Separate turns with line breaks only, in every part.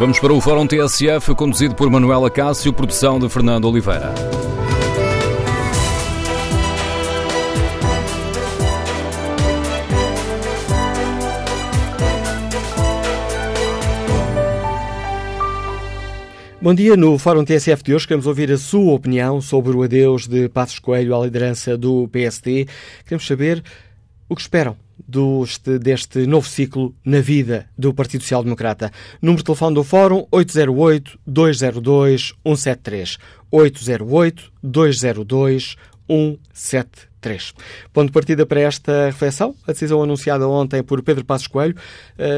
Vamos para o Fórum TSF, conduzido por Manuela Cássio, produção de Fernando Oliveira.
Bom dia. No Fórum TSF de hoje queremos ouvir a sua opinião sobre o adeus de Passos Coelho à liderança do PSD. Queremos saber o que esperam deste, novo ciclo na vida do Partido Social Democrata. Número de telefone do Fórum 808-202-173. 808-202-173. 173. Ponto de partida para esta reflexão, a decisão anunciada ontem por Pedro Passos Coelho,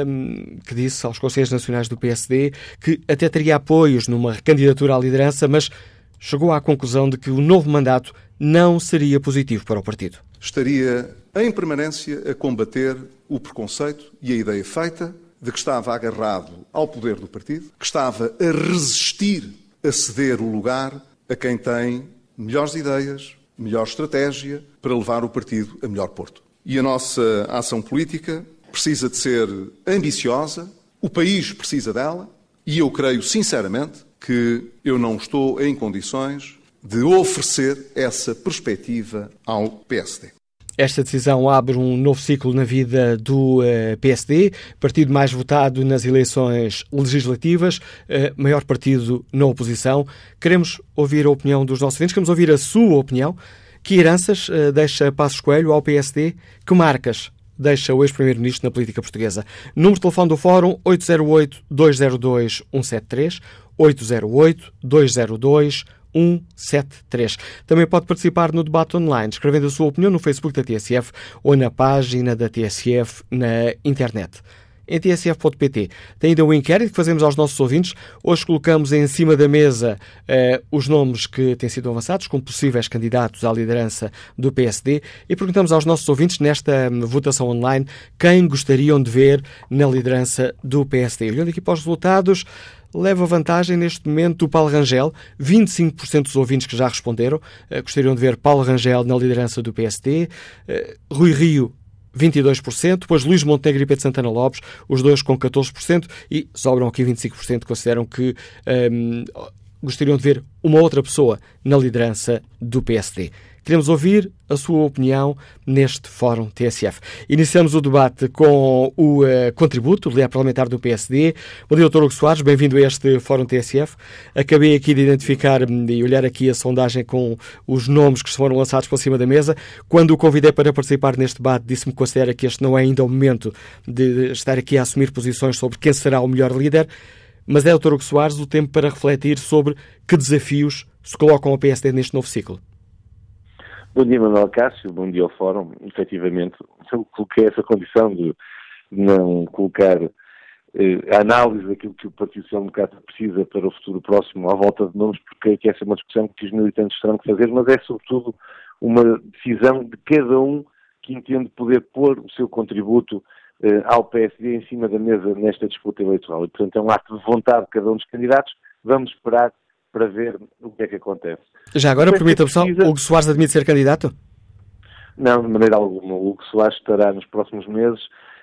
um, que disse aos Conselhos Nacionais do PSD que até teria apoios numa candidatura à liderança, mas chegou à conclusão de que o novo mandato não seria positivo para o partido.
Estaria em permanência a combater o preconceito e a ideia feita de que estava agarrado ao poder do partido, que estava a resistir a ceder o lugar a quem tem melhores ideias, melhor estratégia para levar o partido a melhor porto. E a nossa ação política precisa de ser ambiciosa, o país precisa dela, e eu creio sinceramente que eu não estou em condições de oferecer essa perspectiva ao PSD.
Esta decisão abre um novo ciclo na vida do eh, PSD, partido mais votado nas eleições legislativas, uh, maior partido na oposição. Queremos ouvir a opinião dos nossos ouvintes, queremos ouvir a sua opinião. Que heranças uh, deixa Passos Coelho ao PSD? Que marcas deixa o ex-primeiro-ministro na política portuguesa? Número de telefone do Fórum 808-202-173, 808-202-173. 173. Também pode participar no debate online, escrevendo a sua opinião no Facebook da TSF ou na página da TSF na internet em tsf.pt. Tem ainda um inquérito que fazemos aos nossos ouvintes. Hoje colocamos em cima da mesa uh, os nomes que têm sido avançados como possíveis candidatos à liderança do PSD e perguntamos aos nossos ouvintes nesta um, votação online quem gostariam de ver na liderança do PSD. Olhando aqui para os resultados, leva vantagem neste momento o Paulo Rangel. 25% dos ouvintes que já responderam uh, gostariam de ver Paulo Rangel na liderança do PSD. Uh, Rui Rio 22%, depois Luís Montenegro e Pedro Santana Lopes, os dois com 14%, e sobram aqui 25% que consideram que um, gostariam de ver uma outra pessoa na liderança do PSD. Queremos ouvir a sua opinião neste Fórum TSF. Iniciamos o debate com o uh, contributo, o líder parlamentar do PSD. Bom dia, Dr. Hugo Soares, bem-vindo a este Fórum TSF. Acabei aqui de identificar hum, e olhar aqui a sondagem com os nomes que foram lançados por cima da mesa. Quando o convidei para participar neste debate, disse-me que considera que este não é ainda o momento de estar aqui a assumir posições sobre quem será o melhor líder. Mas é, Dr. Hugo Soares, o tempo para refletir sobre que desafios se colocam ao PSD neste novo ciclo.
Bom dia, Manuel Cássio, bom dia ao Fórum. Efetivamente, eu coloquei essa condição de não colocar eh, a análise daquilo que o Partido Social Democrata precisa para o futuro próximo à volta de nomes, porque que essa é uma discussão que os militantes terão que fazer, mas é sobretudo uma decisão de cada um que entende poder pôr o seu contributo eh, ao PSD em cima da mesa nesta disputa eleitoral. E, portanto, é um ato de vontade de cada um dos candidatos. Vamos esperar para ver o que é que acontece.
Já agora, permita-me só. Hugo Soares admite ser candidato?
Não, de maneira alguma. O Hugo Soares estará nos próximos meses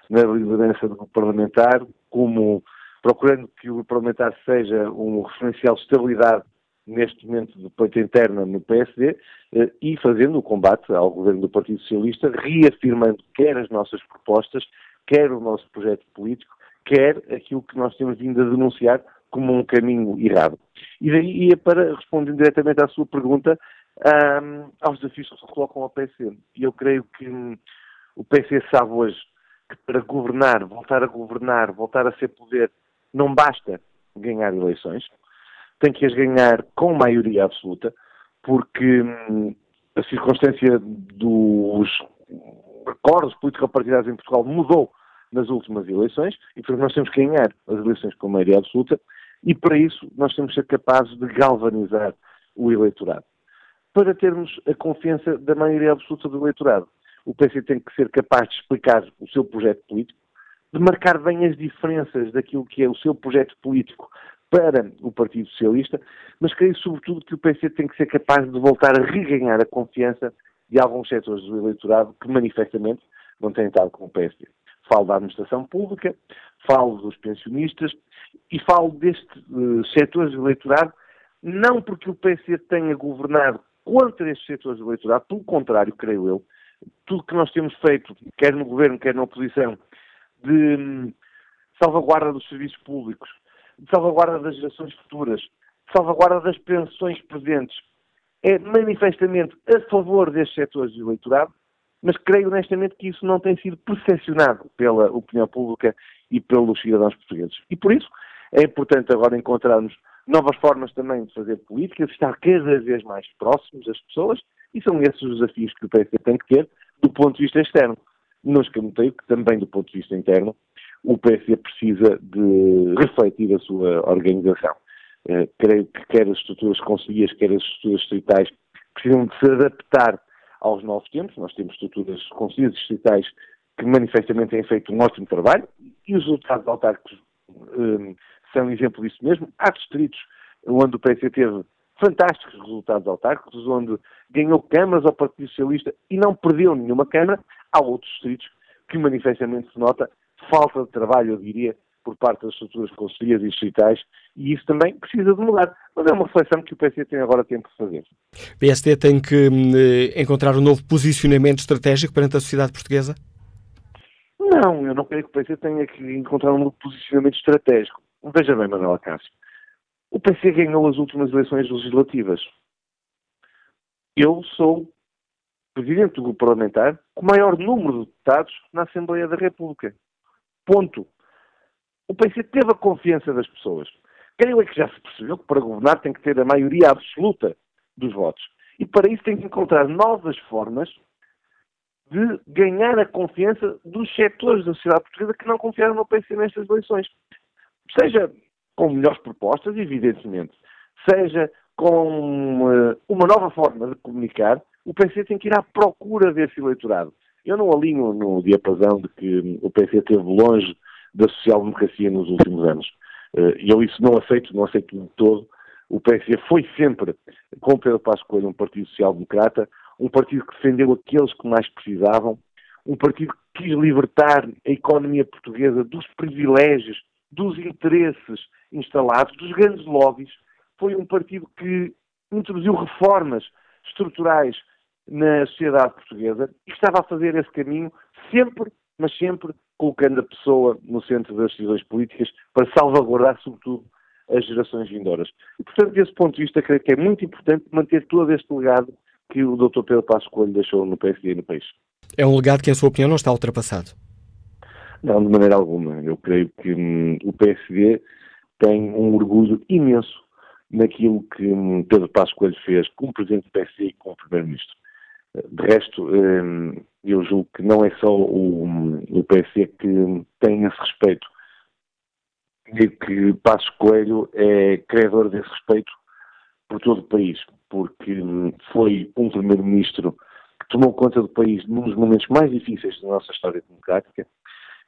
na liderança do parlamentar, como procurando que o parlamentar seja um referencial de estabilidade neste momento de pleito interna no PSD eh, e fazendo o combate ao governo do Partido Socialista, reafirmando quer as nossas propostas, quer o nosso projeto político, quer aquilo que nós temos vindo a denunciar como um caminho errado. E daí ia para, respondendo diretamente à sua pergunta, um, aos desafios que se colocam ao PC. E eu creio que hum, o PC sabe hoje que para governar, voltar a governar, voltar a ser poder, não basta ganhar eleições, tem que as ganhar com maioria absoluta, porque hum, a circunstância dos acordos político-partidários em Portugal mudou nas últimas eleições e, portanto, nós temos que ganhar as eleições com maioria absoluta e para isso nós temos que ser capazes de galvanizar o eleitorado. Para termos a confiança da maioria absoluta do eleitorado, o PC tem que ser capaz de explicar o seu projeto político, de marcar bem as diferenças daquilo que é o seu projeto político para o Partido Socialista, mas creio sobretudo que o PC tem que ser capaz de voltar a reganhar a confiança de alguns setores do eleitorado que manifestamente não têm estado com o PSD. Falo da administração pública, falo dos pensionistas e falo destes uh, setores de eleitorado, não porque o PC tenha governado contra estes setores de eleitorado, pelo contrário, creio eu, tudo que nós temos feito, quer no governo, quer na oposição, de hum, salvaguarda dos serviços públicos, de salvaguarda das gerações futuras, de salvaguarda das pensões presentes, é manifestamente a favor destes setores de eleitorado, mas creio honestamente que isso não tem sido percepcionado pela opinião pública e pelos cidadãos portugueses. E por isso é importante agora encontrarmos novas formas também de fazer política, de estar cada vez mais próximos das pessoas, e são esses os desafios que o PSD tem que ter do ponto de vista externo. Não escamoteio que também do ponto de vista interno o PSD precisa de refletir a sua organização. Uh, creio que quer as estruturas conselheiras, quer as estruturas distritais, precisam de se adaptar aos novos tempos. Nós temos estruturas conselheiras distritais que manifestamente têm feito um ótimo trabalho e os resultados autárquicos um, são exemplo disso mesmo. Há distritos onde o PSD teve fantásticos resultados autárquicos, onde ganhou câmaras ao Partido Socialista e não perdeu nenhuma câmara. Há outros distritos que manifestamente se nota falta de trabalho, eu diria, por parte das estruturas conselheiras e distritais, e isso também precisa de mudar. Mas é uma reflexão que o PSD tem agora tempo de fazer.
O PSD tem que eh, encontrar um novo posicionamento estratégico perante a sociedade portuguesa?
Não, eu não creio que o PSD tenha que encontrar um novo posicionamento estratégico. Veja bem, Manuel Cássio. O PC ganhou as últimas eleições legislativas. Eu sou presidente do grupo parlamentar com o maior número de deputados na Assembleia da República. Ponto. O PC teve a confiança das pessoas. Creio é que já se percebeu que para governar tem que ter a maioria absoluta dos votos. E para isso tem que encontrar novas formas de ganhar a confiança dos setores da sociedade portuguesa que não confiaram no PC nestas eleições. Seja com melhores propostas, evidentemente, seja com uh, uma nova forma de comunicar, o PC tem que ir à procura desse eleitorado. Eu não alinho no diapasão de que o PC esteve longe da social-democracia nos últimos anos. Eh, e eu isso não aceito, não aceito de todo. O PSD foi sempre, com Pedro Passos Coelho, um partido social-democrata, um partido que defendeu aqueles que mais precisavam, um partido que quis libertar a economia portuguesa dos privilégios, dos interesses instalados, dos grandes lobbies. Foi um partido que introduziu reformas estruturais na sociedade portuguesa e estava a fazer esse caminho sempre, mas sempre colocando a pessoa no centro das decisões políticas para salvaguardar, sobretudo, as gerações vindouras. E, portanto, desse ponto de vista, creio que é muito importante manter todo este legado que o Dr. Pedro Passos Coelho deixou no PSD e no país.
É um legado que, em sua opinião, não está ultrapassado?
Não, de maneira alguma. Eu creio que hum, o PSD tem um orgulho imenso naquilo que hum, Pedro Passos Coelho fez como Presidente do PSD e como Primeiro-Ministro. De resto, hum, eu julgo que não é só o, o PSD que tem esse respeito. Digo que Passos Coelho é credor desse respeito por todo o país, porque foi um primeiro-ministro que tomou conta do país num dos momentos mais difíceis da nossa história democrática,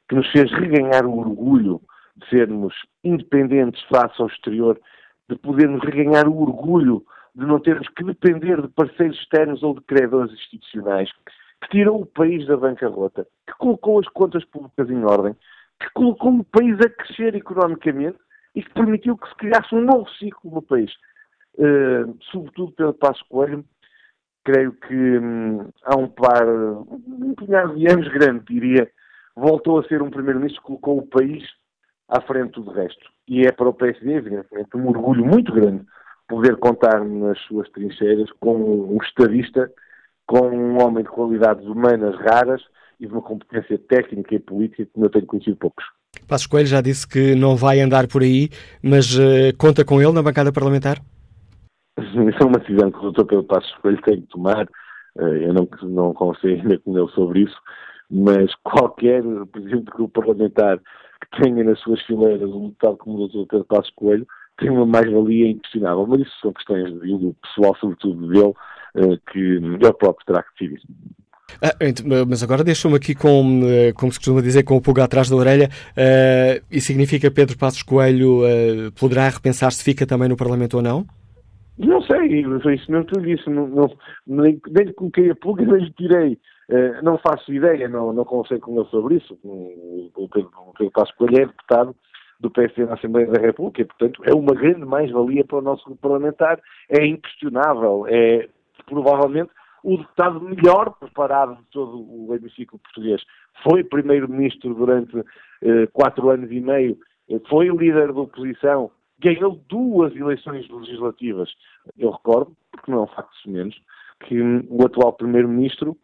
que nos fez reganhar o orgulho de sermos independentes face ao exterior, de podermos reganhar o orgulho de não termos que depender de parceiros externos ou de credores institucionais, que tirou o país da bancarrota, que colocou as contas públicas em ordem, que colocou o país a crescer economicamente e que permitiu que se criasse um novo ciclo no país. Uh, sobretudo pelo Passo Coelho, creio que hum, há um par, um punhado de anos grande, diria, voltou a ser um primeiro-ministro que colocou o país à frente do resto. E é para o PSD, evidentemente, um orgulho muito grande poder contar nas suas trincheiras com um estadista, com um homem de qualidades humanas raras e de uma competência técnica e política que eu tenho conhecido poucos.
Passos Coelho já disse que não vai andar por aí, mas uh, conta com ele na bancada parlamentar?
Isso é uma decisão que o Dr. Pedro Passos Coelho tem que tomar. Uh, eu não, não consigo ainda com ele sobre isso, mas qualquer presidente do grupo parlamentar que tenha nas suas fileiras um deputado como o Dr. Pedro Passos Coelho tem uma mais-valia impressionável, mas isso são questões do pessoal, sobretudo dele, eh, que ele próprio terá que decidir.
Ah, mas agora deixa-me aqui com, eh, como se costuma dizer, com o pulga atrás da orelha. Uh, e significa que Pedro Passos Coelho uh, poderá repensar se fica também no Parlamento ou não?
Não sei, foi isso mesmo que eu disse. Não, não, nem, nem lhe coloquei a pulga, nem lhe tirei. Uh, não faço ideia, não, não conversei com ele sobre isso. O, o Pedro, o Pedro Passos Coelho é deputado do PSD na Assembleia da República e, portanto, é uma grande mais-valia para o nosso grupo parlamentar. É inquestionável, é provavelmente o deputado melhor preparado de todo o hemiciclo português. Foi primeiro-ministro durante eh, quatro anos e meio, eh, foi líder da oposição, ganhou duas eleições legislativas. Eu recordo, porque não é um facto menos, que o atual primeiro-ministro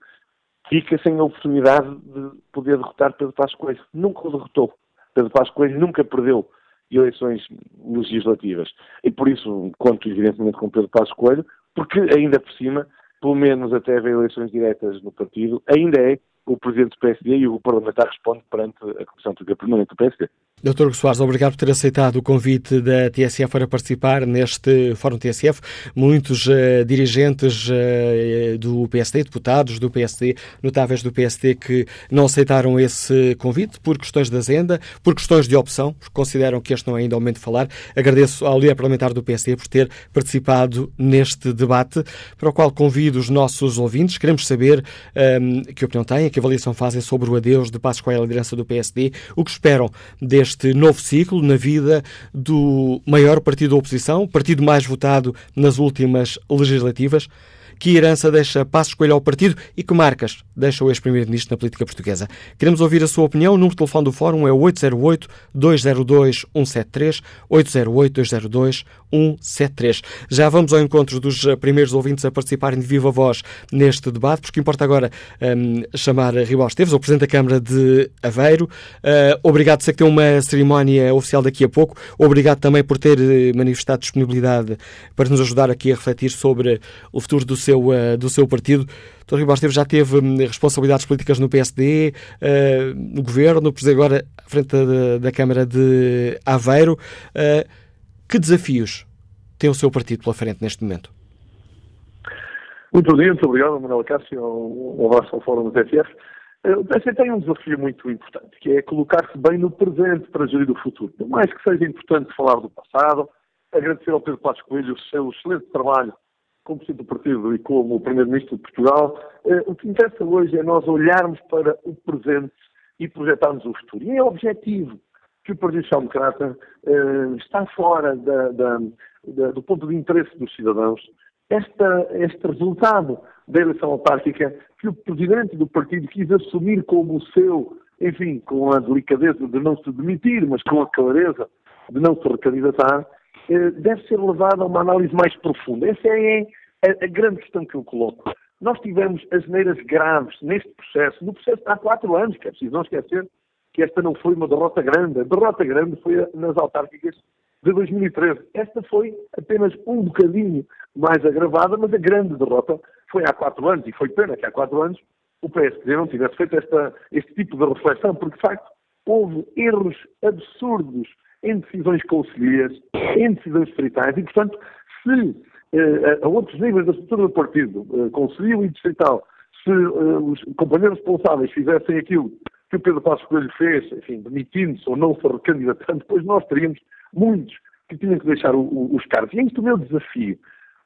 fica sem a oportunidade de poder derrotar Pedro Passos Coelho. Nunca o derrotou. Pedro Passos Coelho nunca perdeu eleições legislativas. E por isso conto evidentemente com Pedro Passos Coelho, porque ainda por cima pelo menos até haver eleições diretas no partido, ainda é o presidente do PSD e o parlamentar responde perante a Comissão Política Permanente do PSD.
Dr. Soares, obrigado por ter aceitado o convite da TSF para participar neste Fórum TSF. Muitos uh, dirigentes uh, do PSD, deputados do PSD, notáveis do PSD, que não aceitaram esse convite por questões de agenda, por questões de opção, porque consideram que este não é ainda o momento de falar. Agradeço ao líder parlamentar do PSD por ter participado neste debate, para o qual convido os nossos ouvintes. Queremos saber um, ehm, que opinião têm, que avaliação fazem sobre o adeus de Passos Coelho à liderança do PSD, o que esperam deste este novo ciclo na vida do maior partido da oposição, partido mais votado nas últimas legislativas. Que herança deixa Passos Coelho ao partido e que marcas deixa o ex-primeiro-ministro na política portuguesa? Queremos ouvir a sua opinião. O número de telefone do Fórum é 808-202-173, 808-202-173. Já vamos ao encontro dos eh, primeiros ouvintes a participarem de viva voz neste debate, porque importa agora um, chamar Ribó Esteves, o Presidente da Câmara de Aveiro. Uh, obrigado, sei que tem uma cerimónia oficial daqui a pouco. Obrigado também por ter eh, manifestado disponibilidade para nos ajudar aqui a refletir sobre o futuro do seu, uh, do seu partido. Dr. Rui Esteves já teve hum, responsabilidades políticas no PSD, uh, no governo, por agora à frente da, da Câmara de Aveiro. Uh, que desafios tem o seu partido pela frente neste momento?
Muito bom dia, muito obrigado, Manuel Cássio, um abraço ao Fórum do TSF. O TSF tem um desafio muito importante, que é colocar-se bem no presente para gerir o futuro. Por mais que seja importante falar do passado, agradecer ao Pedro Passos Coelho o seu excelente trabalho como Presidente do Partido e como Primeiro-Ministro de Portugal, eh, o que interessa hoje é nós olharmos para o presente e projetarmos o futuro. E é objetivo que o Partido Social Democrata eh, está fora da, da, da, do ponto de interesse dos cidadãos. Esta, este resultado da eleição autárquica que o Presidente do Partido quis assumir como o seu, enfim, com a delicadeza de não se demitir, mas com a clareza de não se recandidatar, deve ser levado a uma análise mais profunda. Essa é a, a grande questão que eu coloco. Nós tivemos as neiras graves neste processo, no processo há quatro anos, que é preciso não esquecer que esta não foi uma derrota grande. A derrota grande foi nas autárquicas de 2013. Esta foi apenas um bocadinho mais agravada, mas a grande derrota foi há quatro anos, e foi pena que há quatro anos o PSD não tivesse feito esta, este tipo de reflexão, porque de facto houve erros absurdos em decisões conselheiras, em decisões distritais, e portanto, se eh, a outros níveis da estrutura do partido, eh, conselho e distrital, se eh, os companheiros responsáveis fizessem aquilo que o Pedro Passos Coelho fez, enfim, demitindo-se ou não se recandidatando, depois nós teríamos muitos que tinham que deixar o, o, os cargos. E é isto o meu desafio,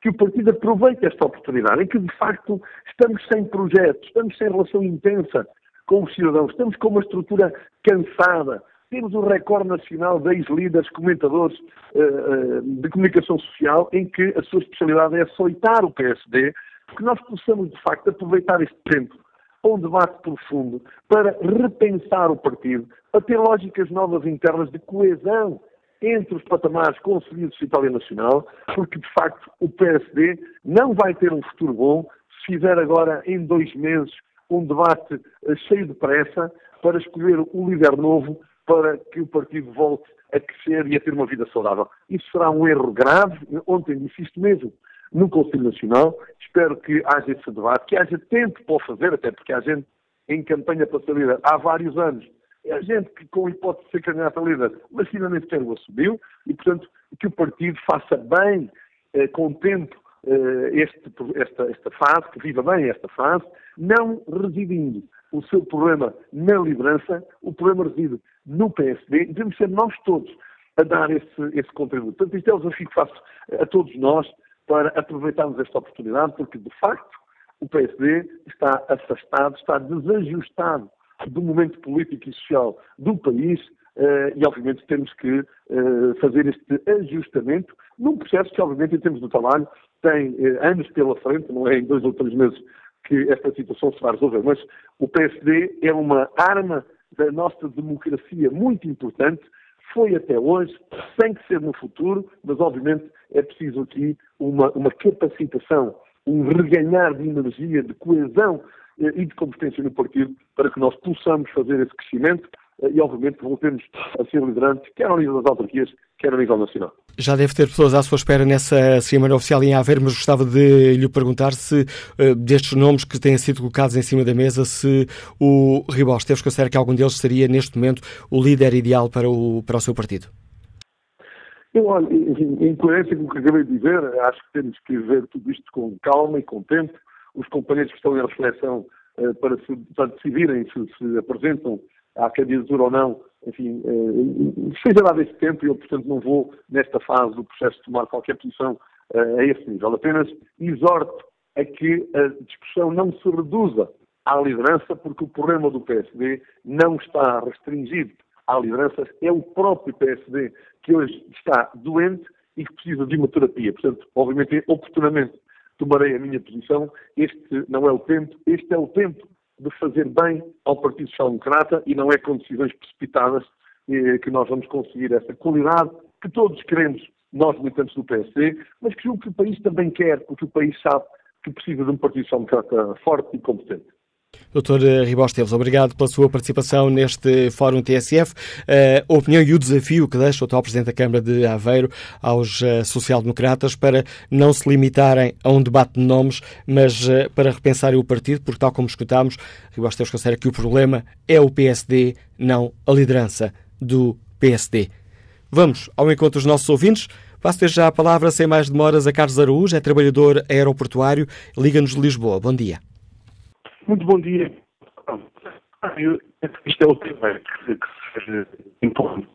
que o partido aproveite esta oportunidade, em que de facto estamos sem projetos, estamos sem relação intensa com os cidadãos, estamos com uma estrutura cansada, temos um recorde nacional de ex-líderes, comentadores uh, uh, de comunicação social, em que a sua especialidade é açoitar o PSD, que nós possamos, de facto, aproveitar este tempo para um debate profundo, para repensar o partido, para ter lógicas novas internas de coesão entre os patamares Conselho Distrital e Nacional, porque, de facto, o PSD não vai ter um futuro bom se fizer agora, em dois meses, um debate uh, cheio de pressa para escolher o líder novo para que o partido volte a crescer e a ter uma vida saudável. Isso será um erro grave. Ontem disse isto mesmo no Conselho Nacional. Espero que haja esse debate, que haja tempo para o fazer, até porque há gente em campanha para ser líder há vários anos. É gente que, com hipótese de ser candidato a líder, mas finalmente sequer o assumiu, e, portanto, que o partido faça bem, eh, com tempo, eh, este, esta, esta fase, que viva bem esta fase, não residindo o seu problema na liderança, o problema reside no PSD, devemos ser nós todos a dar esse, esse contributo. Portanto, isto é o desafio que faço a todos nós para aproveitarmos esta oportunidade, porque, de facto, o PSD está afastado, está desajustado do momento político e social do país uh, e, obviamente, temos que uh, fazer este ajustamento num processo que, obviamente, em termos de trabalho, tem uh, anos pela frente, não é em dois ou três meses que esta situação se vai resolver. Mas o PSD é uma arma da nossa democracia muito importante, foi até hoje, tem que ser no futuro, mas obviamente é preciso aqui uma, uma capacitação, um reganhar de energia, de coesão eh, e de competência no partido para que nós possamos fazer esse crescimento eh, e, obviamente, voltemos a ser liderantes, quer ao nível das autarquias, quer a nível nacional.
Já deve ter pessoas à sua espera nessa Semana Oficial em Aveiro, mas gostava de lhe perguntar se, uh, destes nomes que têm sido colocados em cima da mesa, se o Ribos Teves considera que algum deles seria, neste momento, o líder ideal para o, para o seu partido.
Eu, olha, em coerência com o que acabei de dizer, acho que temos que ver tudo isto com calma e com tempo. Os companheiros que estão em reflexão uh, para, se, para decidirem se se apresentam à candidatura ou não, enfim, eh, seja dado esse tempo eu, portanto, não vou, nesta fase do processo, tomar qualquer posição eh, a esse nível. Apenas exorto a que a discussão não se reduza à liderança, porque o problema do PSD não está restringido à liderança, é o próprio PSD que hoje está doente e que precisa de uma terapia. Portanto, obviamente, oportunamente tomarei a minha posição. Este não é o tempo, este é o tempo de fazer bem ao Partido Social Democrata e não é com decisões precipitadas eh, que nós vamos conseguir essa qualidade que todos queremos, nós militantes do PSD, mas que o que o país também quer, porque o país sabe que precisa de um Partido Social Democrata forte e competente.
Doutor eh, Ribos Teves, obrigado pela sua participação neste Fórum TSF. Eh, a opinião e o desafio que deixa o atual Presidente da Câmara de Aveiro aos uh, social-democratas para não se limitarem a um debate de nomes, mas para repensarem o partido, porque, tal como escutámos, Ribos Teves considera que o problema é o PSD, não a liderança do PSD. Vamos ao encontro dos nossos ouvintes. Passo desde já a palavra, sem mais demoras, a Carlos Araújo, é trabalhador aeroportuário, Liga-nos de Lisboa. Bom dia.
Muito bom dia. Isto é o tema que, se impõe.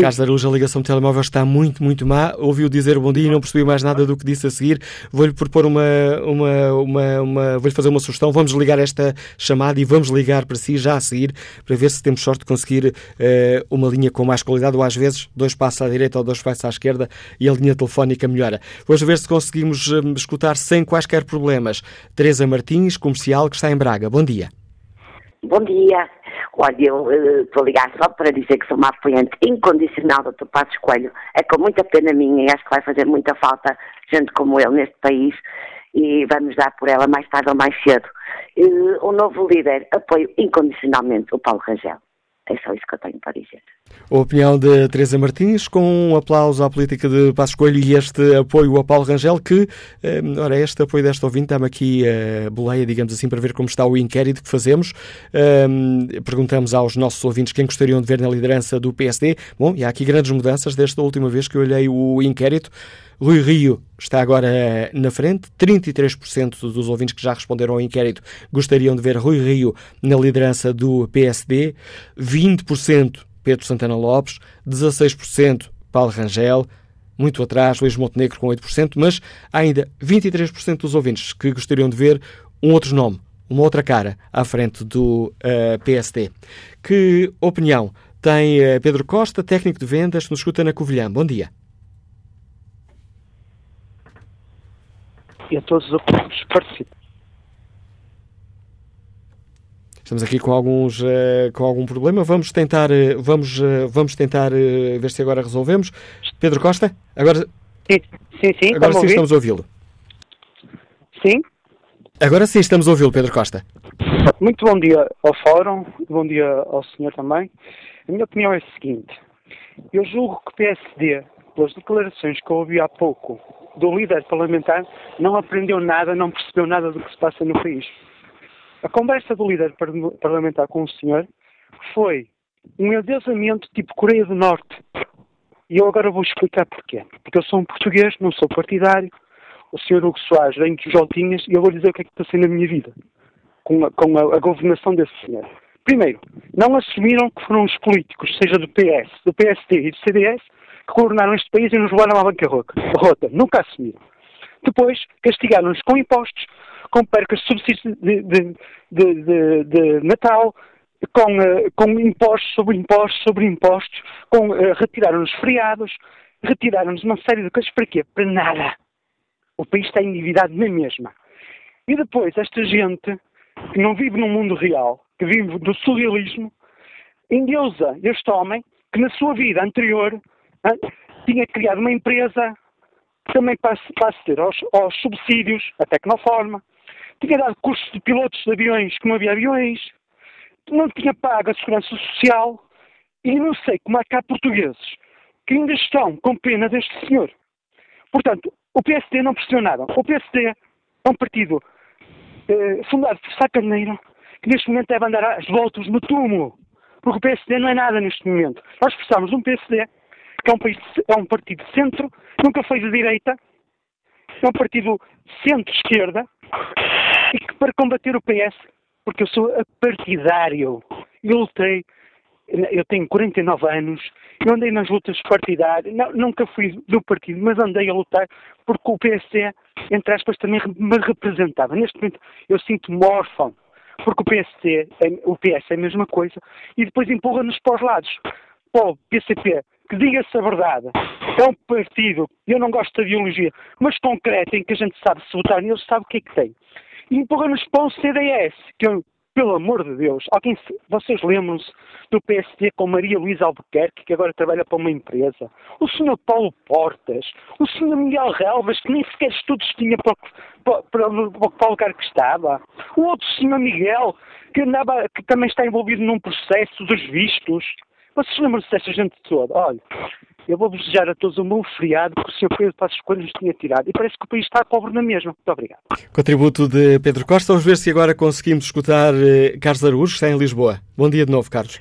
Carlos Aruja, a ligação de telemóvel está muito, muito má. Ouviu dizer bom dia e não percebi mais nada do que disse a seguir. Vou-lhe propor uma, uma, uma, uma vou-lhe fazer uma sugestão. Vamos ligar esta chamada e vamos ligar para si já a seguir para ver se temos sorte de conseguir uh, uma linha com mais qualidade ou às vezes dois passos à direita ou dois passos à esquerda e a linha telefónica melhora. Vamos ver se conseguimos um, escutar sem quaisquer problemas. Teresa Martins, comercial, que está em Braga. Bom dia.
Bom dia. Olha, eu estou uh, a ligar só para dizer que sou uma apoiante incondicional do Dr. Passos Coelho. É com muita pena minha e acho que vai fazer muita falta gente como ele neste país e vamos dar por ela mais tarde ou mais cedo. Uh, o novo líder apoio incondicionalmente o Paulo Rangel. É só isso que eu tenho para dizer.
A opinião de Teresa Martins, com um aplauso à política de Passos Coelho e este apoio a Paulo Rangel, que, eh, ora, este apoio desta ouvinte dá-me aqui a boleia, digamos assim, para ver como está o inquérito que fazemos. perguntamos aos nossos ouvintes quem gostariam de ver na liderança do PSD. Bom, e há aqui grandes mudanças desde a última vez que eu olhei o inquérito. Rui Rio está agora na frente. 33% dos ouvintes que já responderam ao inquérito gostariam de ver Rui Rio na liderança do PSD. 20% Pedro Santana Lopes. 16% Paulo Rangel. Muito atrás, Luís Montenegro com 8%, mas ainda 23% dos ouvintes que gostariam de ver um outro nome, uma outra cara à frente do uh, PSD. Que opinião tem uh, Pedro Costa, técnico de vendas, que nos escuta na Covilhã? Bom dia.
e a todos os que
Estamos aqui com alguns uh, com algum problema. Vamos tentar uh, vamos uh, vamos tentar ver se agora resolvemos. Pedro Costa, agora
sim sim, sim
agora sim estamos a ouvi-lo.
Sim.
Agora sim estamos a ouvi-lo, Pedro Costa.
Muito bom dia ao Fórum, bom dia ao senhor também. A minha opinião é a seguinte: eu julgo que o PSD, pelas declarações que eu ouvi há pouco do líder parlamentar não aprendeu nada, não percebeu nada do que se passa no país. A conversa do líder parlamentar com o senhor foi um endeusamento tipo Coreia do Norte. E eu agora vou explicar porquê. Porque eu sou um português, não sou partidário. O senhor Hugo Soares vem dos Jotinhas e eu vou dizer o que é que passei na minha vida com a, com a, a governação desse senhor. Primeiro, não assumiram que foram os políticos, seja do PS, do PSD e do CDS, que governaram este país e nos levaram à bancarrota. Nunca assumiram. Depois, castigaram-nos com impostos, com percas de subsídio de, de, de, de Natal, com, uh, com impostos sobre impostos sobre impostos, com uh, retiraram-nos feriados, retiraram-nos uma série de coisas para quê? Para nada. O país está endividado na mesma. E depois, esta gente que não vive num mundo real, que vive do surrealismo, endeusa este homem que na sua vida anterior tinha criado uma empresa também passa, a ter aos, aos, subsídios, a Tecnoforma, tinha dado cursos de pilotos de aviões que não havia aviões, não tinha pago a segurança social e não sei como é que há portugueses que ainda estão com pena deste senhor. Portanto, o PSD não pressionou nada. O PSD é um partido eh, fundado por Sá Carneiro que neste momento deve andar às voltas no túmulo. Porque o PSD não é nada neste momento. Nós precisamos de um PSD é um, país, é um partido de centro, nunca foi de direita, é um partido centro-esquerda, e que para combater o PS, porque eu sou partidário, eu lutei, eu tenho 49 anos, eu andei nas lutas partidárias, não, nunca fui do partido, mas andei a lutar porque o PSD, entre aspas, também me representava. Neste momento eu sinto-me órfão, porque o PSD, é, o PS é a mesma coisa, e depois empurra-nos para os lados. Para o PCP, que diga-se a verdade, é um partido, eu não gosto da ideologia, mas concreto, em que a gente sabe se votar nele, sabe o que é que tem. E empurra-nos para um CDS, que eu, pelo amor de Deus, alguém, vocês lembram-se do PSD com Maria Luísa Albuquerque, que agora trabalha para uma empresa, o senhor Paulo Portas, o senhor Miguel Relvas, que nem sequer estudos tinha para, para, para, para o lugar que estava, o outro senhor Miguel, que, andava, que também está envolvido num processo dos vistos, vocês lembram-se desta gente toda? Olha, eu vou desejar a todos um bom feriado que o Sr. Pedro Passos Coelho nos tinha tirado. E parece que o país está pobre na mesma. Muito obrigado.
Contributo de Pedro Costa. Vamos ver se agora conseguimos escutar eh, Carlos Araújo, que está em Lisboa. Bom dia de novo, Carlos.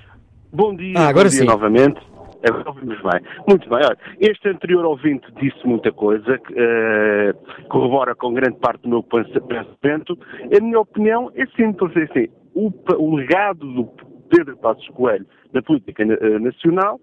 Bom dia, ah, agora bom dia sim. novamente. Agora ouvimos bem. Muito bem. Olha, este anterior ouvinte disse muita coisa, que uh, corrobora com grande parte do meu pensamento. A minha opinião é simples, é assim, o, o legado do Pedro Passos Coelho na política eh, nacional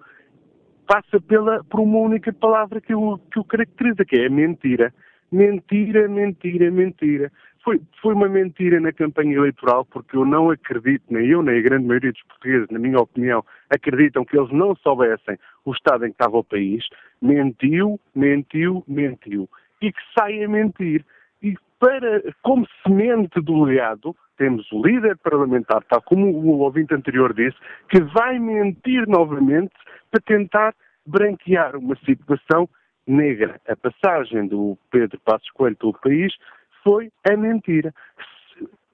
passa pela, por uma única palavra que o, que o caracteriza, que é a mentira. Mentira, mentira, mentira. Foi, foi uma mentira na campanha eleitoral porque eu não acredito, nem eu nem a grande maioria dos portugueses, na minha opinião, acreditam que eles não soubessem o estado em que estava o país. Mentiu, mentiu, mentiu. E que sai a mentir. E para, como semente do legado, temos o líder parlamentar, tal como o ouvinte anterior disse, que vai mentir novamente para tentar branquear uma situação negra. A passagem do Pedro Passos Coelho pelo país foi a mentira.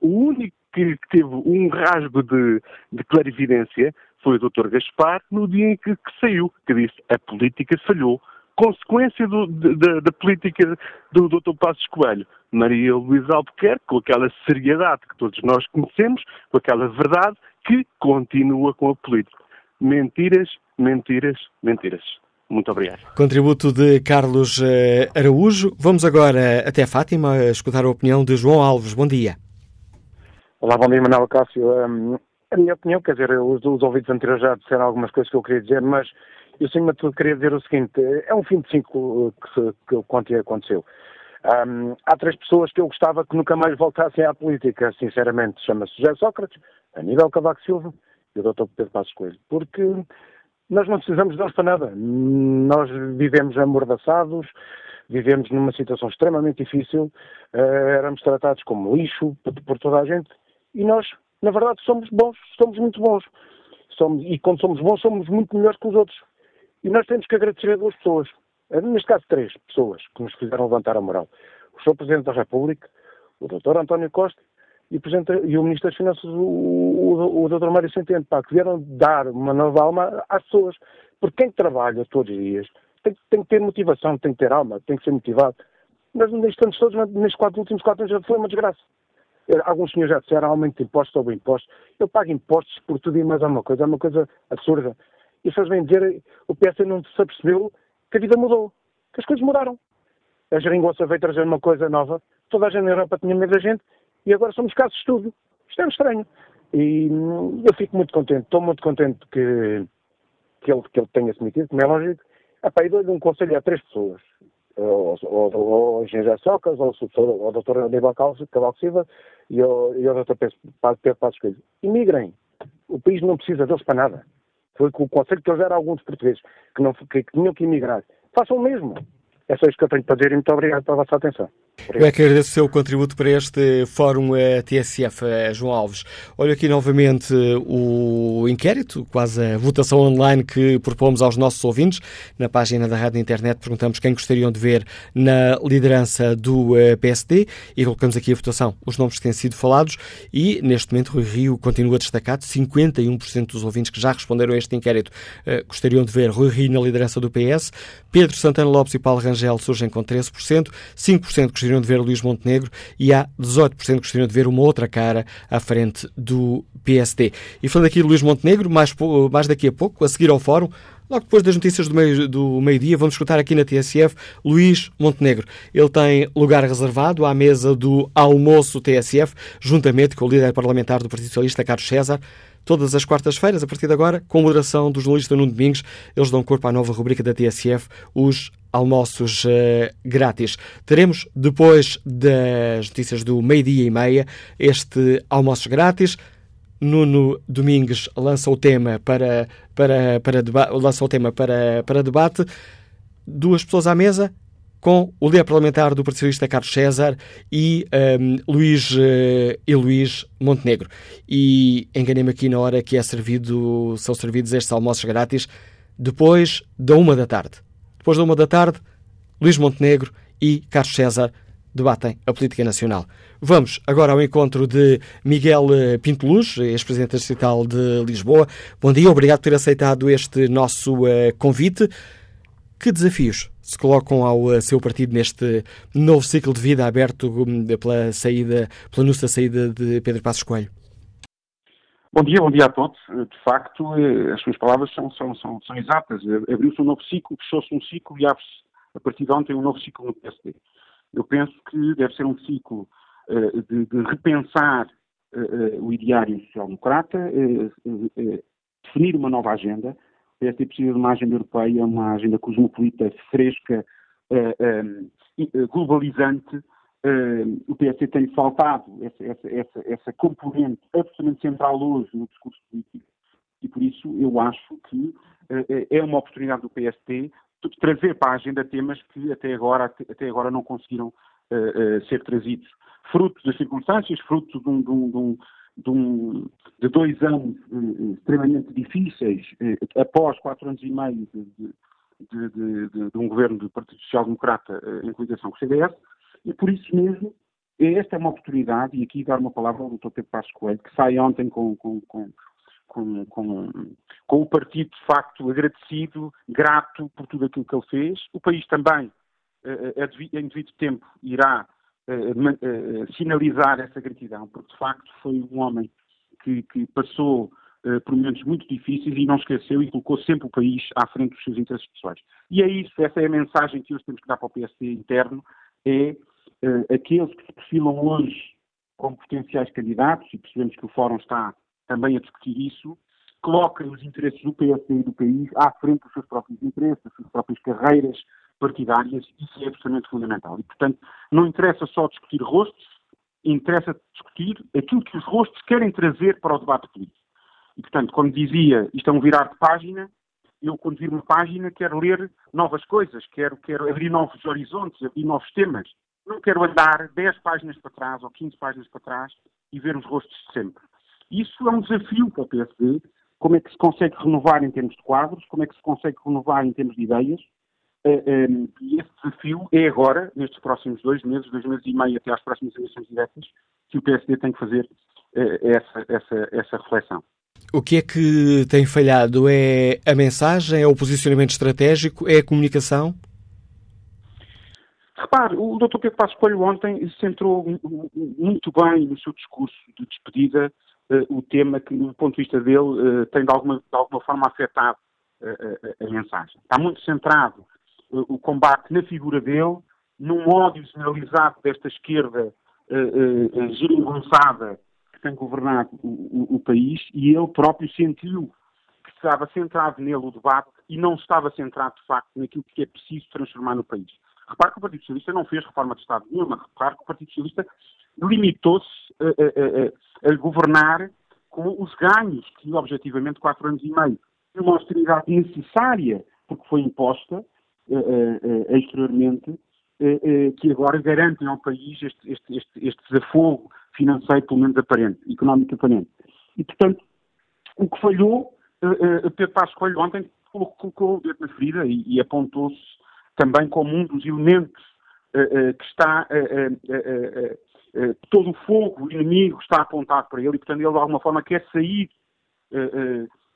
O único que teve um rasgo de, de clarividência foi o Dr. Gaspar no dia em que, que saiu, que disse a política falhou, consequência do, da, da, política do Dr. Passos Coelho. Maria Luísa Albuquerque, com aquela seriedade que todos nós conhecemos, com aquela verdade, que continua com a política. Mentiras, mentiras, mentiras. Muito obrigado.
Contributo de Carlos eh, Araújo. Vamos agora até Fátima a escutar a opinião de João Alves. Bom dia.
Olá, bom dia, Manuel Cássio. Um, a minha opinião, quer dizer, os, os ouvidos anteriores já disseram algumas coisas que eu queria dizer, mas eu, acima de tudo, queria dizer o seguinte: é um fim de ciclo que, se, que aconteceu. Um, há três pessoas que eu gostava que nunca mais voltassem à política, sinceramente. Chama-se José Sócrates, Aníbal Cavaco Silva e o Dr. Pedro Passos Coelho. Porque nós não precisamos deles para nada. Nós vivemos amordaçados, vivemos numa situação extremamente difícil, uh, éramos tratados como lixo por, por, toda a gente e nós, na verdade, somos bons, somos muito bons. Somos, e quando somos bons, somos muito melhores que os outros. E nós temos que agradecer a duas pessoas, neste caso três pessoas, que nos fizeram levantar a moral. O Sr. Presidente da República, o Dr. António Costa e e o Ministro das Finanças, o, o, o Dr. Mário Centeno, pá, que vieram dar uma nova alma às pessoas. Porque quem trabalha todos os dias tem, tem, que ter motivação, tem que ter alma, tem que ser motivado. Nós, nestes anos todos, nestes quatro, últimos quatro anos, já foi uma desgraça. Alguns senhores já disseram aumento de impostos sobre impostos. Eu pago impostos por tudo e mais alguma coisa. É uma coisa absurda. E pessoas vêm dizer, o PS não se apercebeu que a vida mudou, que as coisas mudaram. A geringonça veio trazer uma coisa nova, toda a gente na Europa tinha medo da gente, e agora somos casos de estudo. Isto é estranho. E hum, eu fico muito contente, estou muito contente que, que, ele, que ele tenha se metido, como é lógico. Epá, e dou-lhe um conselho a três pessoas. ou, ou, ou o engenheiro Socas, ou o, o doutor Aníbal Cabal Silva e o, e o doutor Pedro Passos Coelho. Imigrem. O país não precisa deles para nada. Foi com o conselho que eles deram a alguns portugueses que, não, que, que tinham que emigrar. Façam o mesmo. É só isso que eu tenho para dizer e muito obrigado pela vossa atenção.
Eu é que agradeço o seu contributo para este Fórum eh, TSF, eh, João Alves. Olho aqui novamente o inquérito, quase a votação online que propomos aos nossos ouvintes. Na página da Rádio Internet perguntamos quem gostariam de ver na liderança do eh, PSD e colocamos aqui a votação, os nomes que têm sido falados e, neste momento, Rui Rio continua destacado. 51% dos ouvintes que já responderam a este inquérito gostariam de ver Rui Rio na liderança do PS. Pedro Santana Lopes e Paulo Rangel surgem com 13%, 5% gostariam gostariam de ver Luís Montenegro e há 18% que gostariam de ver uma outra cara à frente do PSD. E falando aqui de Luís Montenegro, mais, mais daqui a pouco, a seguir ao fórum, Logo depois das notícias do meio-dia, do meio vamos escutar aqui na TSF Luís Montenegro. Ele tem lugar reservado à mesa do almoço TSF, juntamente com o líder parlamentar do Partido Socialista, Carlos César. Todas as quartas-feiras, a partir de agora, com moderação do jornalista Nuno Domingos, eles dão corpo à nova rubrica da TSF, os almoços uh, grátis. Teremos, depois das notícias do meio-dia e meia, este almoços grátis. Nuno Domingues lança o tema para, para, para, lança o tema para, para debate. Duas pessoas à mesa, com o líder parlamentar do Partido Socialista, Carlos César, e um, Luís, uh, e Luís Montenegro. E enganei-me aqui na hora que é servido, são servidos estes almoços grátis, depois da uma da tarde. Depois da uma da tarde, Luís Montenegro e Carlos César debatem a política nacional. Vamos agora ao encontro de Miguel eh, Pinto Luz, ex-presidente distrital de Lisboa. Bom dia, obrigado por ter aceitado este nosso uh, convite. Que desafios se colocam ao uh, seu partido neste novo ciclo de vida aberto um, pela saída, pela anúncio da saída de Pedro Passos Coelho?
Bom dia, bom dia a todos. De facto, as suas palavras são, são, são, são exatas. Abriu-se um novo ciclo, fechou-se um ciclo e abre-se, a partir de ontem, um novo ciclo no PSD. Eu penso que deve ser um ciclo de, de, repensar o ideário social-democrata, definir uma nova agenda. O PSD precisa de uma agenda europeia, uma agenda cosmopolita, fresca, globalizante. O PSD tem faltado essa, essa, essa, essa componente absolutamente central hoje no discurso político. E por isso eu acho que é uma oportunidade do PSD trazer para a agenda temas que até agora, até agora não conseguiram uh, uh, ser trazidos. Fruto das circunstâncias, fruto de, um, de, um, de, um, de dois anos uh, extremamente difíceis, após quatro anos e meio de um governo do Partido Social Democrata em coligação com o CDS, e por isso mesmo esta é uma oportunidade, e aqui dar uma palavra ao Dr. Pedro Passos Coelho, que sai ontem com, com, com, com, com, com, o partido de facto agradecido, grato por tudo aquilo que ele fez. O país também, eh, eh, em devido tempo, irá eh, sinalizar essa gratidão, porque de facto foi um homem que, que passou por momentos muito difíceis e não esqueceu e colocou sempre o país à frente dos seus interesses pessoais. E é isso, essa é a mensagem que hoje temos que dar para o PSD interno, é aqueles que se perfilam hoje como potenciais candidatos, e percebemos que o Fórum está também a discutir isso, coloca os interesses do PSD e do país à frente dos seus próprios interesses, das suas próprias carreiras partidárias, isso é absolutamente fundamental. E, portanto, não interessa só discutir rostos, interessa discutir aquilo que os rostos querem trazer para o debate político. E, portanto, quando dizia isto é um virar de página, eu, quando vir uma página, quero ler novas coisas, quero, quero abrir novos horizontes, abrir novos temas. Não quero andar 10 páginas para trás ou 15 páginas para trás e ver os rostos de sempre. Isso é um desafio para o PSD. Como é que se consegue renovar em termos de quadros? Como é que se consegue renovar em termos de ideias? Eh, ehm, e esse desafio é agora, nestes próximos dois meses, dois meses e meio até às próximas eleições diretas, que o PSD tem que fazer eh, essa, essa, essa reflexão.
O que é que tem falhado? É a mensagem? É o posicionamento estratégico? É a comunicação?
Repare, o Dr. Pedro Passos Coelho ontem centrou muito bem no seu discurso de despedida uh, o tema que, do ponto de vista dele, uh, tem de alguma, de alguma forma afetado uh, a mensagem. Está muito centrado o combate na figura dele, num ódio generalizado desta esquerda uh, que tem governado o, o, o, país, e ele próprio sentiu que estava centrado nele o debate e não estava centrado, de facto, naquilo que é preciso transformar no país. Repare que o Partido Socialista não fez reforma de Estado nenhuma. Repare que o Partido Socialista limitou-se a, a, a, a, governar com os ganhos que, objetivamente, quatro anos e meio de uma austeridade necessária, porque foi imposta uh, uh, exteriormente, uh, que agora garantem ao país este, este, este, este desafogo financeiro, pelo menos aparente, económico aparente. E, portanto, o que falhou, Pedro Passos Coelho ontem colocou o dedo na ferida e, e apontou-se também como um dos elementos que está eh, todo o fogo inimigo está apontado para ele e, portanto, ele de alguma forma quer sair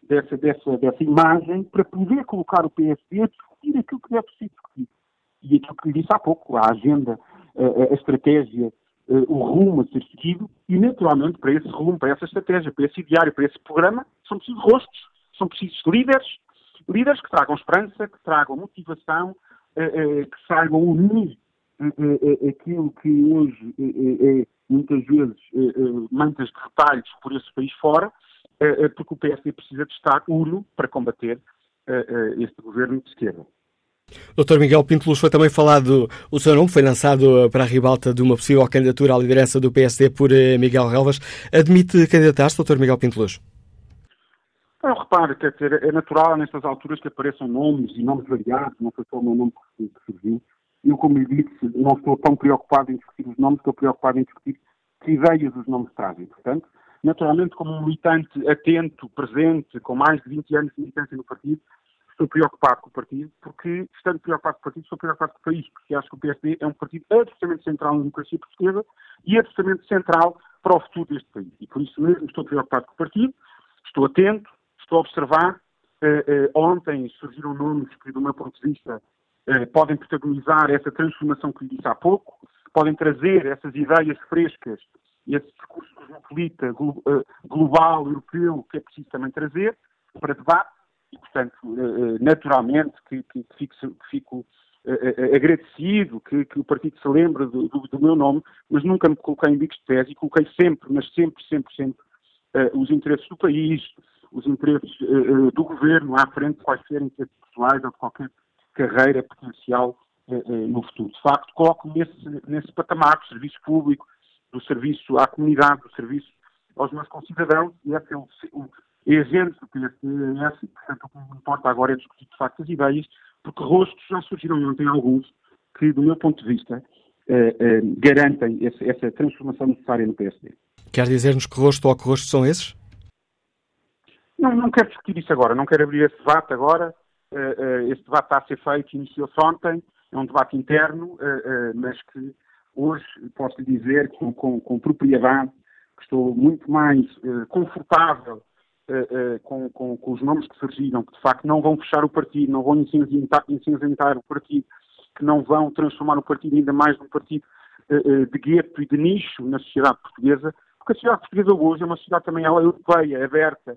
dessa, dessa, dessa imagem para poder colocar o PSD a discutir aquilo que é preciso discutir. E aquilo que lhe disse há pouco, a agenda, a, estratégia, o rumo a ser seguido e, naturalmente, para esse rumo, para essa estratégia, para esse ideário, para esse programa, são precisos rostos, são precisos líderes, líderes que tragam esperança, que tragam motivação, que saibam unir aquilo que hoje é muitas vezes mantas de retalhos por esse país fora, porque o PSD precisa de estar uno para combater este governo de esquerda.
Dr. Miguel Pinto Luz, foi também falado, o seu nome foi lançado para a ribalta de uma possível candidatura à liderança do PSD por Miguel Relvas. Admite candidatar-se, Dr. Miguel Pinto Luz?
Não, repare, quer dizer, é natural nestas alturas que apareçam nomes e nomes variados, não foi só o meu nome que surgiu. Eu, como lhe disse, não estou tão preocupado em discutir os nomes, estou preocupado em discutir que ideias os nomes trazem. Portanto, naturalmente, como um militante atento, presente, com mais de 20 anos de militância no partido, estou preocupado com o partido, porque, estando preocupado com o partido, estou preocupado com o país, porque acho que o PSD é um partido absolutamente central na democracia portuguesa e absolutamente central para o futuro deste país. E por isso mesmo estou preocupado com o partido, estou atento, estou a observar. Uh, uh, ontem surgiram nomes que, do meu ponto de vista, eh, podem protagonizar essa transformação que lhe disse há pouco, podem trazer essas ideias frescas, esse discurso cosmopolita, eh, global, europeu, que é preciso também trazer para debate, e, portanto, naturalmente que, que, que fico, que fico agradecido que, que, o partido se lembre do, do, do, meu nome, mas nunca me coloquei em bicos de pés e coloquei sempre, mas sempre, sempre, sempre, uh, os interesses do país, os interesses uh, do governo à frente de quaisquer interesses pessoais ou de qualquer carreira potencial eh, no futuro. De facto, coloco nesse, nesse patamar do serviço público, do serviço à comunidade, do serviço aos meus concidadãos, e esse é o, o exemplo do PSDS, e, portanto, o que me importa agora é discutir, de facto, as ideias, porque rostos já surgiram ontem alguns que, do meu ponto de vista, eh, garantem esse, essa transformação necessária no PSD.
Quer dizer-nos que rosto ou que rostos são esses?
Não, não quero discutir isso agora, não quero abrir esse debate agora. Eh, eh, este debate está a ser feito, iniciou-se ontem, é um debate interno, eh, mas que hoje posso lhe dizer com, com, com propriedade que estou muito mais confortável com, com, os nomes que surgiram, que de facto não vão fechar o partido, não vão incinzentar o partido, que não vão transformar o partido ainda mais num partido de gueto e de nicho na sociedade portuguesa, porque a sociedade portuguesa hoje é uma sociedade também ela europeia, aberta,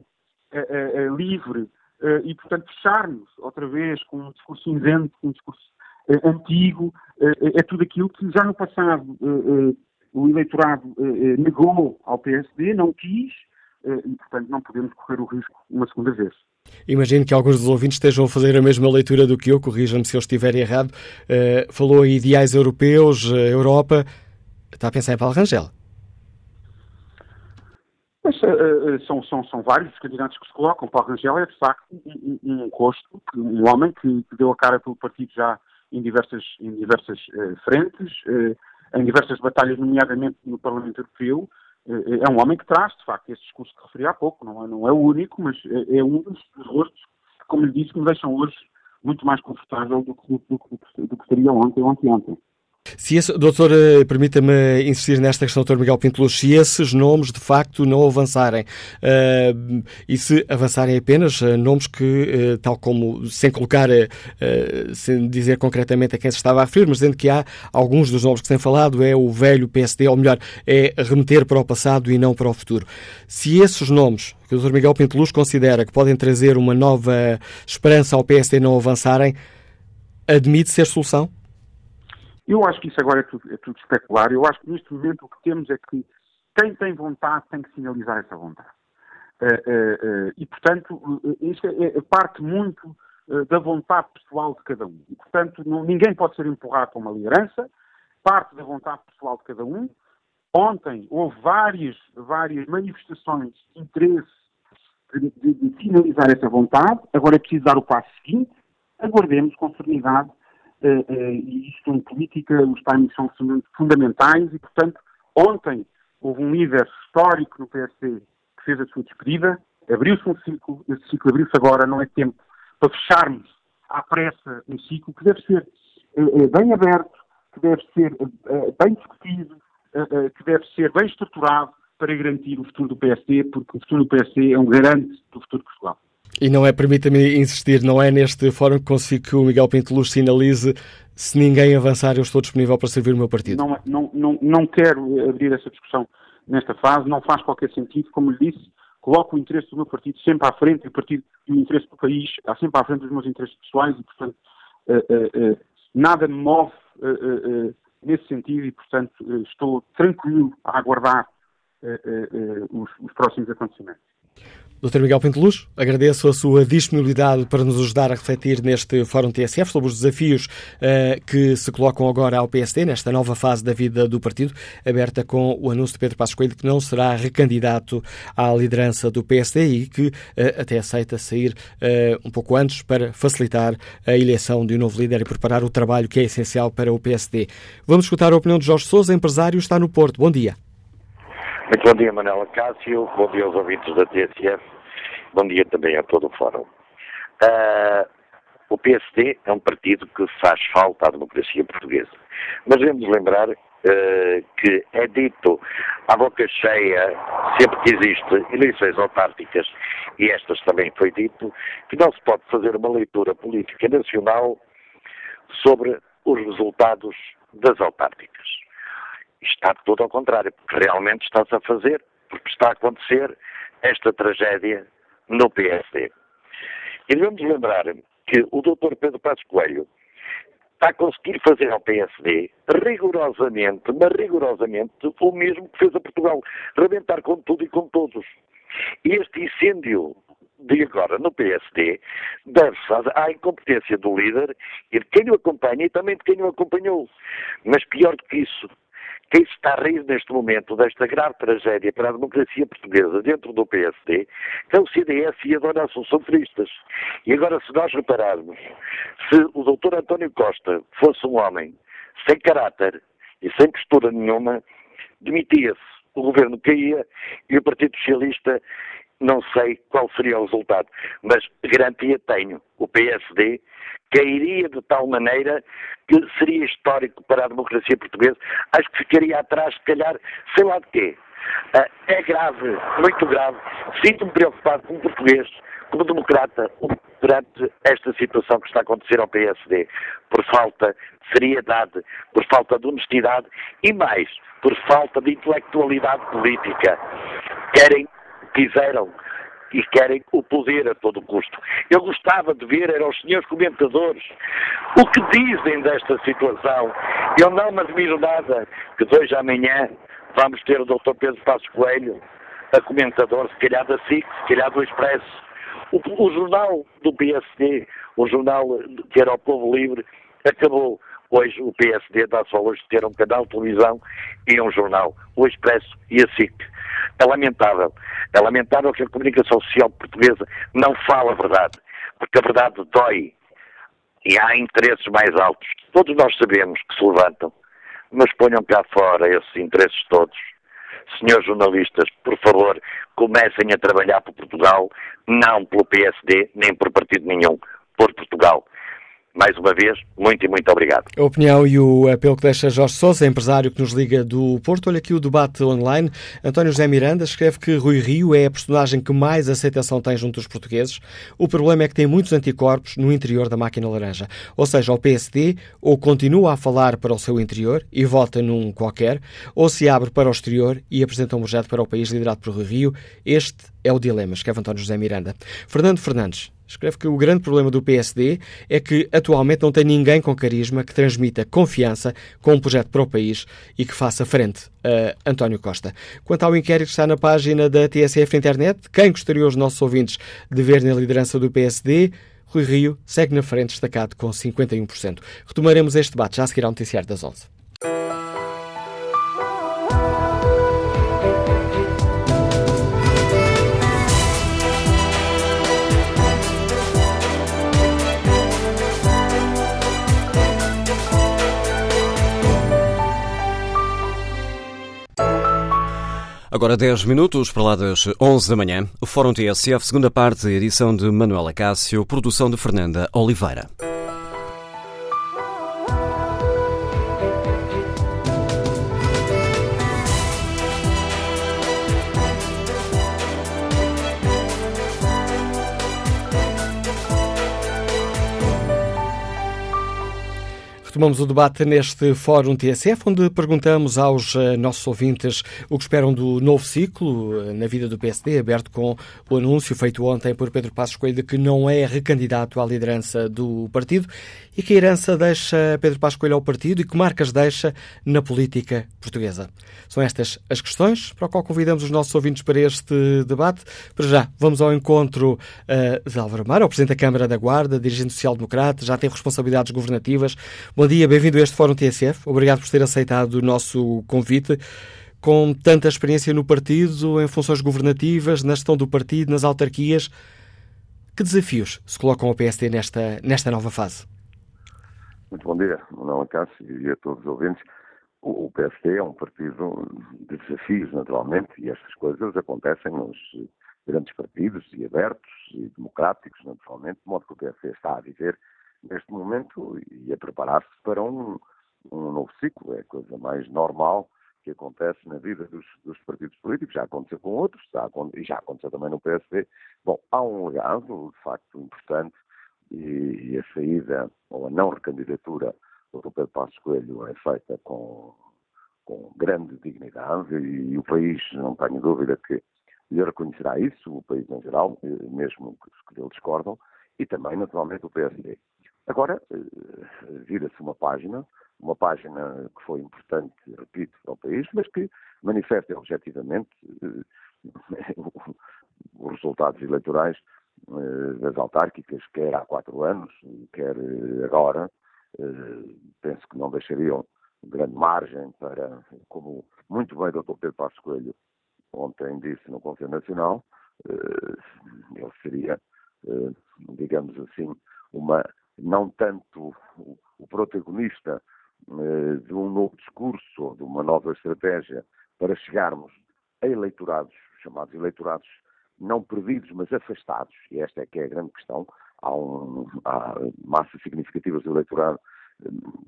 livre, uh, e, portanto, fecharmos outra vez com um discurso cinzento, com um discurso uh, antigo, uh, é tudo aquilo que já no passado o eleitorado negou ao PSD, não quis, e, portanto, não podemos correr o risco uma segunda vez.
Imagino que alguns dos ouvintes estejam a fazer a mesma leitura do que eu, corrijam-me se eu estiver errado. falou em ideais europeus, Europa. Está a pensar em Paulo Rangel?
Mas, uh, são, são, são vários os candidatos que se colocam. Paulo Rangel é, de facto, um, um rosto, um homem que, que, deu a cara pelo partido já em diversas, em diversas uh, frentes, uh, em diversas batalhas, nomeadamente no Parlamento Europeu. é um homem que traz, de facto, esse discurso que referi há pouco. Não é, não é o único, mas é, um dos rostos, como lhe disse, que me deixam hoje muito mais confortável do que, do, do, do que estaria ontem ou anteontem.
Se esse, doutor, eh, permita-me insistir nesta questão, doutor Miguel Pinto Luz, se esses nomes de facto não avançarem uh, e se avançarem apenas uh, nomes que, uh, tal como, sem colocar, sem dizer concretamente a quem se estava a referir, mas dizendo que há alguns dos nomes que têm falado, é o velho PSD, ou melhor, é remeter para o passado e não para o futuro. Se esses nomes que o doutor Miguel Pinto Luz considera que podem trazer uma nova esperança ao PSD não avançarem, admite ser solução?
Eu acho que isso agora é tudo, é tudo especular. Eu acho que neste momento o que temos é que quem tem vontade tem que sinalizar essa vontade. e, portanto, isto é, é parte muito da vontade pessoal de cada um. E, portanto, não, ninguém pode ser empurrado para uma liderança, parte da vontade pessoal de cada um. Ontem houve várias, várias manifestações de interesse de, de, de, essa vontade. Agora é preciso dar o passo seguinte. Aguardemos com serenidade. Uh, uh, e isto em política, os timings são fundamentais e, portanto, ontem houve um líder histórico no PSD que fez a sua despedida. Abriu-se um ciclo. Esse ciclo abriu-se agora. Não é tempo para fecharmos à pressa um ciclo que deve ser uh, bem aberto, que deve ser bem discutido, que deve ser bem estruturado para garantir o futuro do PSD, porque o futuro do PSD é um garante do futuro de Portugal.
E não é, permita-me insistir, não é neste fórum que consigo que o Miguel Pinto Luz sinalize se ninguém avançar eu estou disponível para servir o meu partido.
Não, não, não, não quero abrir essa discussão nesta fase, não faz qualquer sentido, como lhe disse, coloco o interesse do meu partido sempre à frente, e o partido e o interesse do país está sempre à frente dos meus interesses pessoais e, portanto, uh, uh, uh, nada me move nesse sentido e, portanto, estou tranquilo a aguardar os, os próximos acontecimentos.
Dr. Miguel Pinto Luz, agradeço a sua disponibilidade para nos ajudar a refletir neste Fórum TSF sobre os desafios uh, que se colocam agora ao PSD, nesta nova fase da vida do partido, aberta com o anúncio de Pedro Passos Coelho que não será recandidato à liderança do PSD e que uh, até aceita sair uh, um pouco antes para facilitar a eleição de um novo líder e preparar o trabalho que é essencial para o PSD. Vamos escutar a opinião de Jorge Sousa, empresário, está no Porto. Bom dia.
Muito bom dia, Manela Cássio. Bom dia aos ouvintes da TSF. Bom dia também a todo o Fórum. Uh, o PSD é um partido que faz falta à democracia portuguesa. Mas devemos lembrar uh, que é dito à boca cheia, sempre que existe eleições autárquicas, e estas também foi dito, que não se pode fazer uma leitura política nacional sobre os resultados das autárquicas está tudo ao contrário, porque realmente está-se a fazer, porque está a acontecer esta tragédia no PSD. E devemos lembrar que o Dr. Pedro Passos Coelho está a conseguir fazer ao PSD rigorosamente, mas rigorosamente, o mesmo que fez a Portugal, rebentar com tudo e com todos. E este incêndio de agora no PSD deve-se à incompetência do líder e de quem o acompanha e também de quem o acompanhou. Mas pior do que isso, quem está a rir neste momento desta grave tragédia para a democracia portuguesa dentro do PSD é o CDS e a Dona Assunção Tristas. E agora, se nós repararmos, se o doutor António Costa fosse um homem sem caráter e sem postura nenhuma, demitia-se, o governo caía e o Partido Socialista não sei qual seria o resultado, mas garantia tenho. O PSD cairia de tal maneira que seria histórico para a democracia portuguesa. Acho que ficaria atrás, se calhar, sei lá de quê. Uh, é grave, muito grave. Sinto-me preocupado como português, como democrata, perante esta situação que está a acontecer ao PSD, por falta de seriedade, por falta de honestidade e mais, por falta de intelectualidade política. Querem, quiseram e querem o poder a todo custo. Eu gostava de ver eram os senhores comentadores o que dizem desta situação. Eu não me admiro nada que de hoje à manhã vamos ter o Dr. Pedro Passos Coelho a comentador, se calhar da SIC, se calhar do Expresso. O, o jornal do PSD, o jornal que era o Povo Livre, acabou. Hoje o PSD dá só hoje de ter um canal de televisão e um jornal, o Expresso e a SIC. É lamentável. É lamentável que a comunicação social portuguesa não fale a verdade, porque a verdade dói e há interesses mais altos. Todos nós sabemos que se levantam, mas ponham cá fora esses interesses todos. Senhores jornalistas, por favor, comecem a trabalhar por Portugal, não pelo PSD, nem por partido nenhum, por Portugal mais uma vez, muito e muito obrigado.
A opinião e o apelo que deixa Jorge Sousa, empresário que nos liga do Porto. Olha aqui o debate online. António José Miranda escreve que Rui Rio é a personagem que mais aceitação tem junto dos portugueses. O problema é que tem muitos anticorpos no interior da máquina laranja. Ou seja, o PSD ou continua a falar para o seu interior e vota num qualquer, ou se abre para o exterior e apresenta um projeto para o país liderado por Rui Rio. Este é o dilema, escreve António José Miranda. Fernando Fernandes escreve que o grande problema do PSD é que atualmente não tem ninguém com carisma que transmita confiança com um projeto para o país e que faça frente a António Costa. Quanto ao inquérito que está na página da TSF internet, quem gostaria os nossos ouvintes de ver na liderança do PSD? Rui Rio segue na frente destacado com 51%. Retomaremos este debate já a seguir ao noticiário das 11.
Agora 10 minutos para lá das 11 da manhã. O Fórum TSF, segunda parte, edição de Manuela Cássio, produção de Fernanda Oliveira.
Retomamos o debate neste Fórum TSF, onde perguntamos aos uh, nossos ouvintes o que esperam do novo ciclo uh, na vida do PSD, aberto com o anúncio feito ontem por Pedro Passos Coelho de que não é recandidato à liderança do partido e que herança deixa Pedro Passos Coelho ao partido e que marcas deixa na política portuguesa. São estas as questões para o qual convidamos os nossos ouvintes para este debate. Para já, vamos ao encontro uh, de Álvaro Mar, o Presidente da Câmara da Guarda, dirigente social-democrata, já tem responsabilidades governativas. Bom dia, bem-vindo a este Fórum TSF. Obrigado por ter aceitado o nosso convite. Com tanta experiência no partido, em funções governativas, na gestão do partido, nas autarquias, que desafios se colocam ao PSD nesta, nesta nova fase?
Muito bom dia, Manuel Cássio e a todos os ouvintes. O PSD é um partido de desafios, naturalmente, e estas coisas acontecem nos grandes partidos e abertos e democráticos, naturalmente, de modo que o PSD está a viver neste momento e a preparar-se para um, um novo ciclo. É a coisa mais normal que acontece na vida dos, dos partidos políticos. Já aconteceu com outros, já, e já aconteceu também no PSD. Bom, há um legado, de facto, importante e, e a saída ou a não recandidatura do Pedro Passos Coelho é feita com, com grande dignidade e, e o país, não tenho dúvida que lhe reconhecerá isso, o país em geral, eh, mesmo que, que lhe discordam, e também, naturalmente, o PSD. Agora, eh, vira-se uma página, uma página que foi importante, repito, para o país, mas que manifesta objetivamente eh, os resultados eleitorais eh, das autárquicas, quer há quatro anos, quer agora, penso que não deixariam grande margem para, como muito bem o Dr. Pedro Passos Coelho ontem disse no Conselho Nacional, ele seria, digamos assim, uma não tanto o protagonista de um novo discurso de uma nova estratégia para chegarmos a eleitorados, chamados eleitorados não perdidos, mas afastados, e esta é que é a grande questão. Há, um, há massas significativas do eleitorado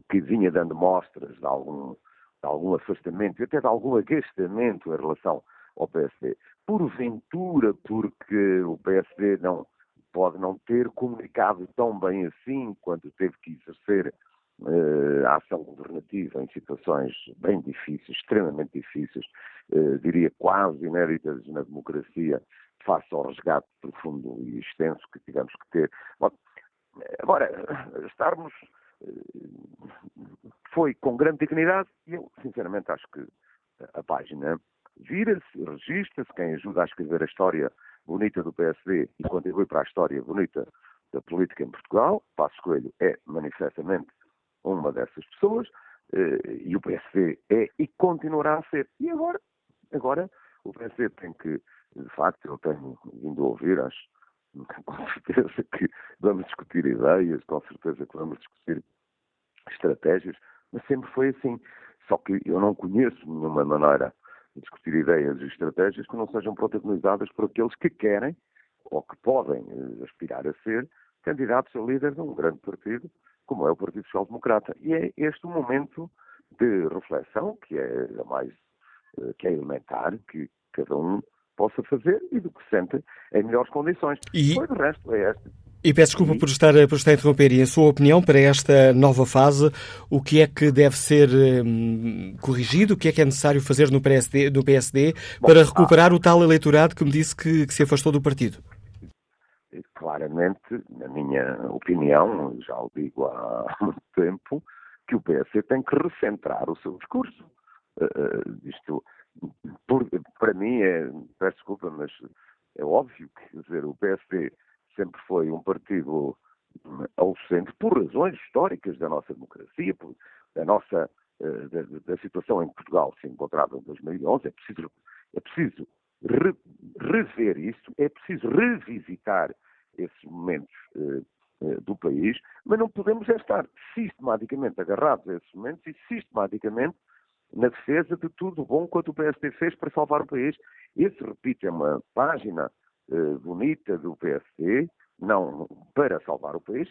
que vinha dando mostras de algum, de algum afastamento e até de algum agastamento em relação ao PSD. Porventura, porque o PSD não pode não ter comunicado tão bem assim quando teve que exercer uh, a ação governativa em situações bem difíceis, extremamente difíceis, uh, diria quase inéditas na democracia, face ao resgate profundo e extenso que tivemos que ter. Bom, agora, estarmos. Uh, foi com grande dignidade e eu, sinceramente, acho que a página vira-se, registra-se, quem ajuda a escrever a história bonita do PSD e contribui para a história bonita da política em Portugal. Passos Coelho é manifestamente uma dessas pessoas eh, e o PSD é e continuará a ser. E agora, agora o PSD tem que, de facto, eu tenho vindo a ouvir, acho, com certeza que vamos discutir ideias, com certeza que vamos discutir estratégias, mas sempre foi assim. Só que eu não conheço nenhuma maneira discutir ideias e estratégias que não sejam protagonizadas por aqueles que querem ou que podem eh, aspirar a ser candidatos a líder de um grande partido, como é o Partido Social Democrata. E é este o momento de reflexão que é a mais eh, que é elementar, que cada um possa fazer e do que sente em melhores condições. E... Pois, o resto é este.
E peço desculpa por estar, por estar a interromper. E a sua opinião para esta nova fase, o que é que deve ser hum, corrigido, o que é que é necessário fazer no PSD, no PSD Bom, para recuperar ah, o tal eleitorado que me disse que, que, se afastou do partido?
claramente, na minha opinião, já o digo há muito tempo, que o PS tem que recentrar o seu discurso. Uh, isto, por, para mim, é, peço desculpa, mas é óbvio que dizer, o PSD sempre foi um partido hum, ao centro, por razões históricas da nossa democracia, por, da nossa uh, da, da, situação em Portugal se encontrava em 2011. É preciso, é preciso re, rever isso, é preciso revisitar esses momentos uh, uh, do país, mas não podemos é estar sistematicamente agarrados a esses momentos e sistematicamente na defesa de tudo bom quanto o PSD fez para salvar o país. Esse, repito, é uma página bonita do PSD, não para salvar o país,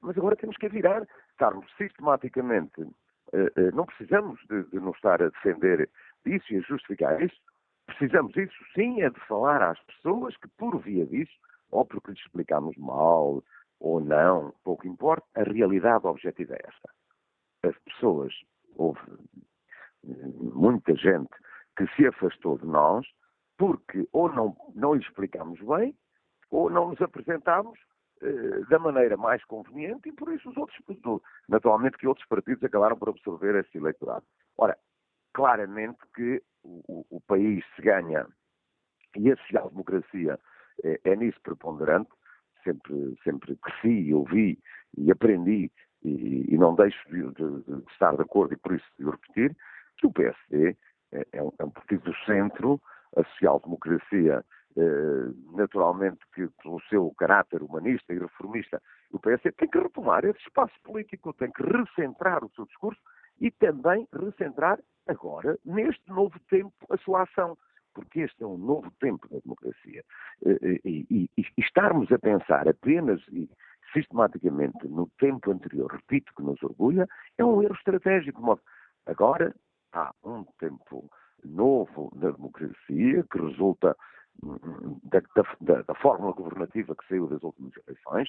mas agora temos que virar, estarmos sistematicamente, uh, uh, não precisamos de, de nos estar a defender disso e a justificar isso, precisamos isso sim é de falar às pessoas que por via disso, ou porque lhes explicamos mal, ou não, pouco importa, a realidade objetiva é esta. As pessoas, houve muita gente que se afastou de nós porque ou não, não lhe explicámos bem ou não nos apresentámos eh, da maneira mais conveniente e por isso os outros, naturalmente que outros partidos acabaram por absorver esse eleitorado. Ora, claramente que o, o país se ganha e a social-democracia é, é, nisso preponderante, sempre, sempre cresci, ouvi e aprendi e, e não deixo de, de, de, estar de acordo e por isso de repetir, que o PSD é, é, um, é um, partido do centro, a social-democracia, eh, naturalmente que pelo seu caráter humanista e reformista, o PSD tem que retomar esse espaço político, tem que recentrar o seu discurso e também recentrar agora, neste novo tempo, a sua ação. Porque este é um novo tempo da democracia. Eh, eh, e, e, e estarmos a pensar apenas e sistematicamente no tempo anterior, repito que nos orgulha, é um erro estratégico. Agora há um tempo novo na democracia que resulta hum, da, da, da, fórmula governativa que saiu das últimas eleições,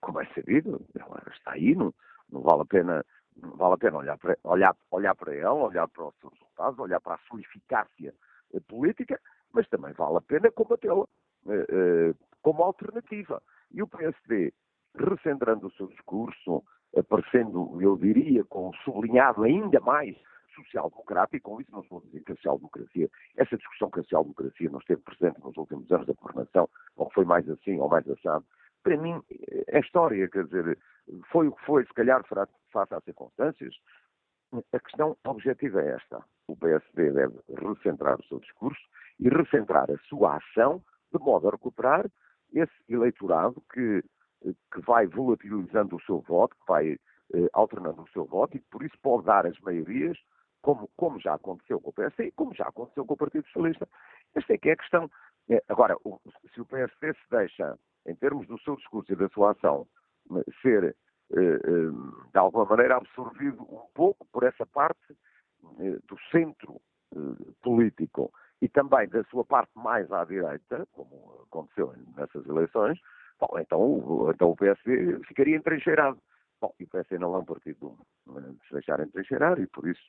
como é sabido, ela está aí, não, não vale a pena, não vale a pena olhar, para, olhar, olhar para ela, olhar para os seus resultados, olhar para a sua eficácia eh, política, mas também vale a pena combatê-la eh, eh, como alternativa. E o PSD, recentrando o seu discurso, aparecendo, eu diria, com sublinhado ainda mais social-democrata, e com isso não estou a dizer que a social-democracia, essa discussão que a social-democracia não esteve presente nos últimos anos da governação, ou foi mais assim ou mais assado, para mim é história, quer dizer, foi o que foi, se calhar face às circunstâncias. A questão objetiva é esta. O PSD deve recentrar o seu discurso e recentrar a sua ação de modo a recuperar esse eleitorado que, que vai volatilizando o seu voto, que vai eh, alternando o seu voto e que por isso pode dar as maiorias como, como já aconteceu com o PSD como já aconteceu com o Partido Socialista. Esta é que é a questão. É, agora, se o PSD se deixa, em termos do seu discurso e da sua ação, ser, eh, eh, de alguma maneira, absorvido um pouco por essa parte eh, do centro político e também da sua parte mais à direita, como aconteceu nessas eleições, bom, então, então o PSD ficaria entrincheirado. Bom, e o PSD não é um partido de se deixar entrincheirar e, por isso,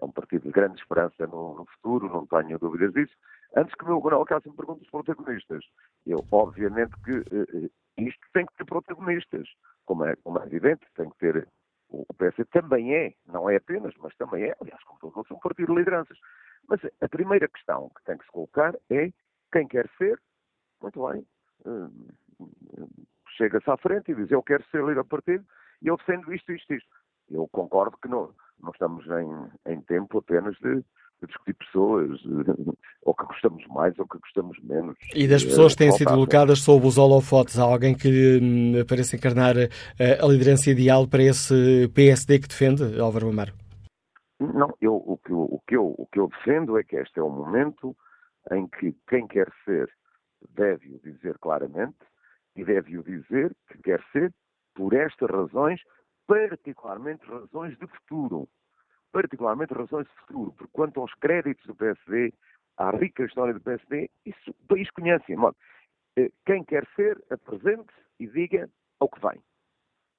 é um partido de grande esperança no, no futuro, não tenho dúvidas disso. Antes que o meu Manuel Cássio me pergunte os protagonistas, eu, obviamente, que uh, isto tem que ter protagonistas, como é, como é evidente, tem que ter. O, PS também é, não é apenas, mas também é, aliás, como todos são um partido de lideranças. Mas a primeira questão que tem que se colocar é quem quer ser, muito bem, uh, chega-se à frente e diz eu quero ser líder do partido e eu defendo isto, isto, isto. Eu concordo que não, não estamos em, em tempo apenas de, de discutir pessoas, ou que gostamos mais ou que gostamos menos.
E das pessoas que têm sido colocadas sob os holofotes, há alguém que hum, parece encarnar uh, a liderança ideal para esse PSD que defende, Álvaro Amaro?
Não, eu, o, que, o, que eu, o que eu defendo é que este é o momento em que quem quer ser deve o dizer claramente e deve o dizer que quer ser por estas razões particularmente razões de futuro. Particularmente razões de futuro, porque quanto aos créditos do PSD, à rica história do PSD, isso o país conhece. Eh, quem quer ser, apresente e diga ao que vem.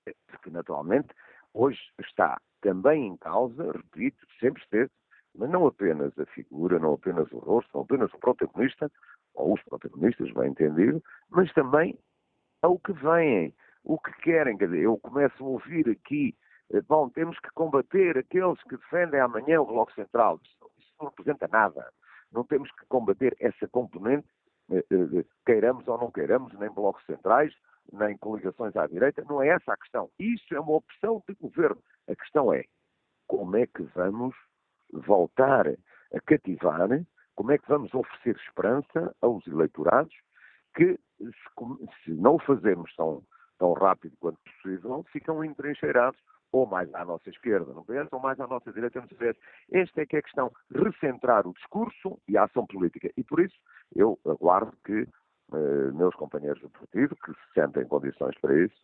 Eh, porque, naturalmente, hoje está também em causa, repito, sempre esteve, mas não apenas a figura, não apenas o rosto, não apenas o protagonista, ou os protagonistas, bem entendido, mas também ao que vêm, o que querem. Quer dizer, eu começo a ouvir aqui, eh, bom, temos que combater aqueles que defendem amanhã o Bloco Central. Isso, não representa nada. Não temos que combater essa componente, eh, eh, queiramos ou não queiramos, nem blocos centrais, nem coligações à direita. Não é essa a questão. Isso é uma opção de governo. A questão é como é que vamos voltar a cativar, como é que vamos oferecer esperança aos eleitorados que, se, não o fazermos tão, tão rápido quanto possível, ficam entrincheirados ou mais à nossa esquerda no PS, ou mais à nossa direita no PS. Esta é que é a questão, recentrar o discurso e a ação política. E por isso eu aguardo que eh, meus companheiros do partido, que se sentem em condições para isso,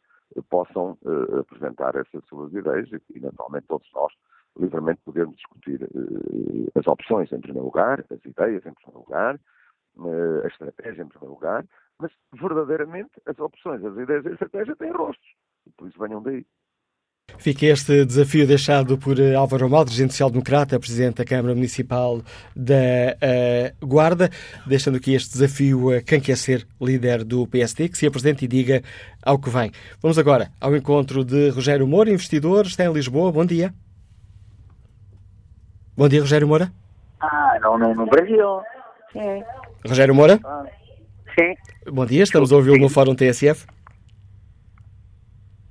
possam eh, apresentar essas suas ideias e, e, naturalmente, todos nós livremente podemos discutir eh, as opções em primeiro lugar, as ideias em primeiro lugar, eh, a estratégia em primeiro lugar, mas verdadeiramente as opções, as ideias e a estratégia têm rostos. E por isso venham daí.
Fica este desafio deixado por eh, Álvaro Mal, dirigente social-democrata, presidente da Câmara Municipal da uh, Guarda, deixando aqui este desafio a quem quer ser líder do PSD, que se apresente e diga ao que vem. Vamos agora ao encontro de Rogério Moura, investidor, está em Lisboa. Bom dia. Bom dia, Rogério Moura.
Ah, não, não no Brasil. Sim.
Rogério Moura? Ah,
sim.
Bom dia, estamos a ouvi-lo no Fórum TSF.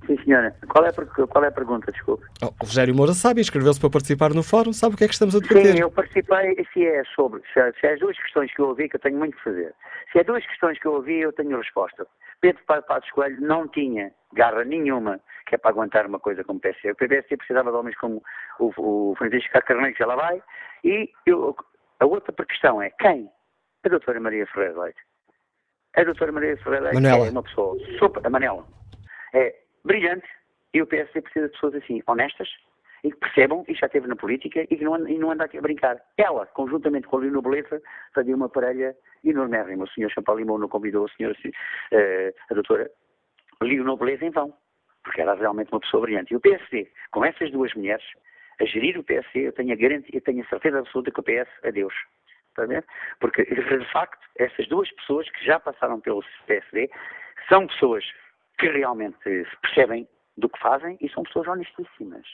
Sim, senhora. Qual é, a, qual é a pergunta, desculpe?
Oh, o Rogério Moura sabe, inscreveu-se para participar no fórum, sabe o que é que estamos a debater?
Sim, eu participei, se é sobre, se, se é as duas questões que eu ouvi, que eu tenho muito que fazer. Se é duas questões que eu ouvi, eu tenho resposta. Pedro Passos Coelho não tinha garra nenhuma que é para aguentar uma coisa como o PSC. O PSC precisava de homens como o, o Francisco Carneiro, que já lá vai, e eu, a outra questão é quem? A doutora Maria Ferreira Leite. A doutora Maria Ferreira Leite
Manela.
é uma pessoa super, a Manela, é brilhante e o PSD precisa de pessoas assim, honestas e que percebam, e já esteve na política, e que não anda, e não anda aqui a brincar. Ela, conjuntamente com a Lino Beleza, fazia uma parelha enormérrima. O senhor Champalimão não convidou a senhora, uh, a doutora Lino Beleza em vão, porque era realmente uma pessoa brilhante. E o PSD, com essas duas mulheres, a gerir o PSD, eu tenho a garantia, eu tenho a certeza absoluta que o PS, adeus. Está a ver? Porque, de facto, essas duas pessoas que já passaram pelo PSD são pessoas que realmente se percebem do que fazem e são pessoas honestíssimas.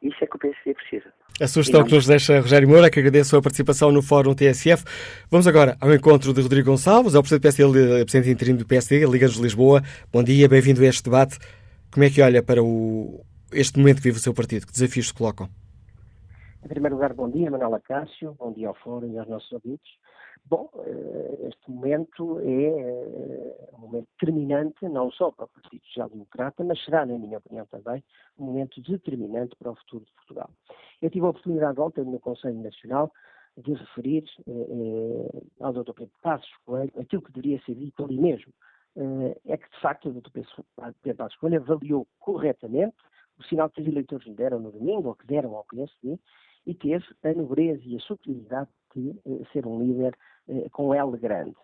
Isso é que o PSD precisa.
A sugestão não... que nos deixa Rogério Moura, que agradeço a participação no Fórum TSF. Vamos agora ao encontro de Rodrigo Gonçalves, é o Presidente do PSD, Presidente interino do PSD, Liga de Lisboa. Bom dia, bem-vindo a este debate. Como é que olha para o, este momento que vive o seu partido? Que desafios se colocam?
Em primeiro lugar, bom dia, Manuela Cássio, bom dia ao Fórum e aos nossos ouvintes. Bom, eh, este momento é eh, um momento determinante, não só para o Partido Social Democrata, mas será, na minha opinião também, um momento determinante para o futuro de Portugal. Eu tive a oportunidade ontem no Conselho Nacional de referir eh, ao Dr. Pedro Passos Coelho aquilo que deveria ser dito ali mesmo. Eh, é que, de facto, o Dr. Pedro Passos Coelho avaliou corretamente o sinal que os eleitores lhe deram no domingo, ou que deram ao PSD, e teve a nobreza e a sutilidade de uh, ser um líder uh, com L grande.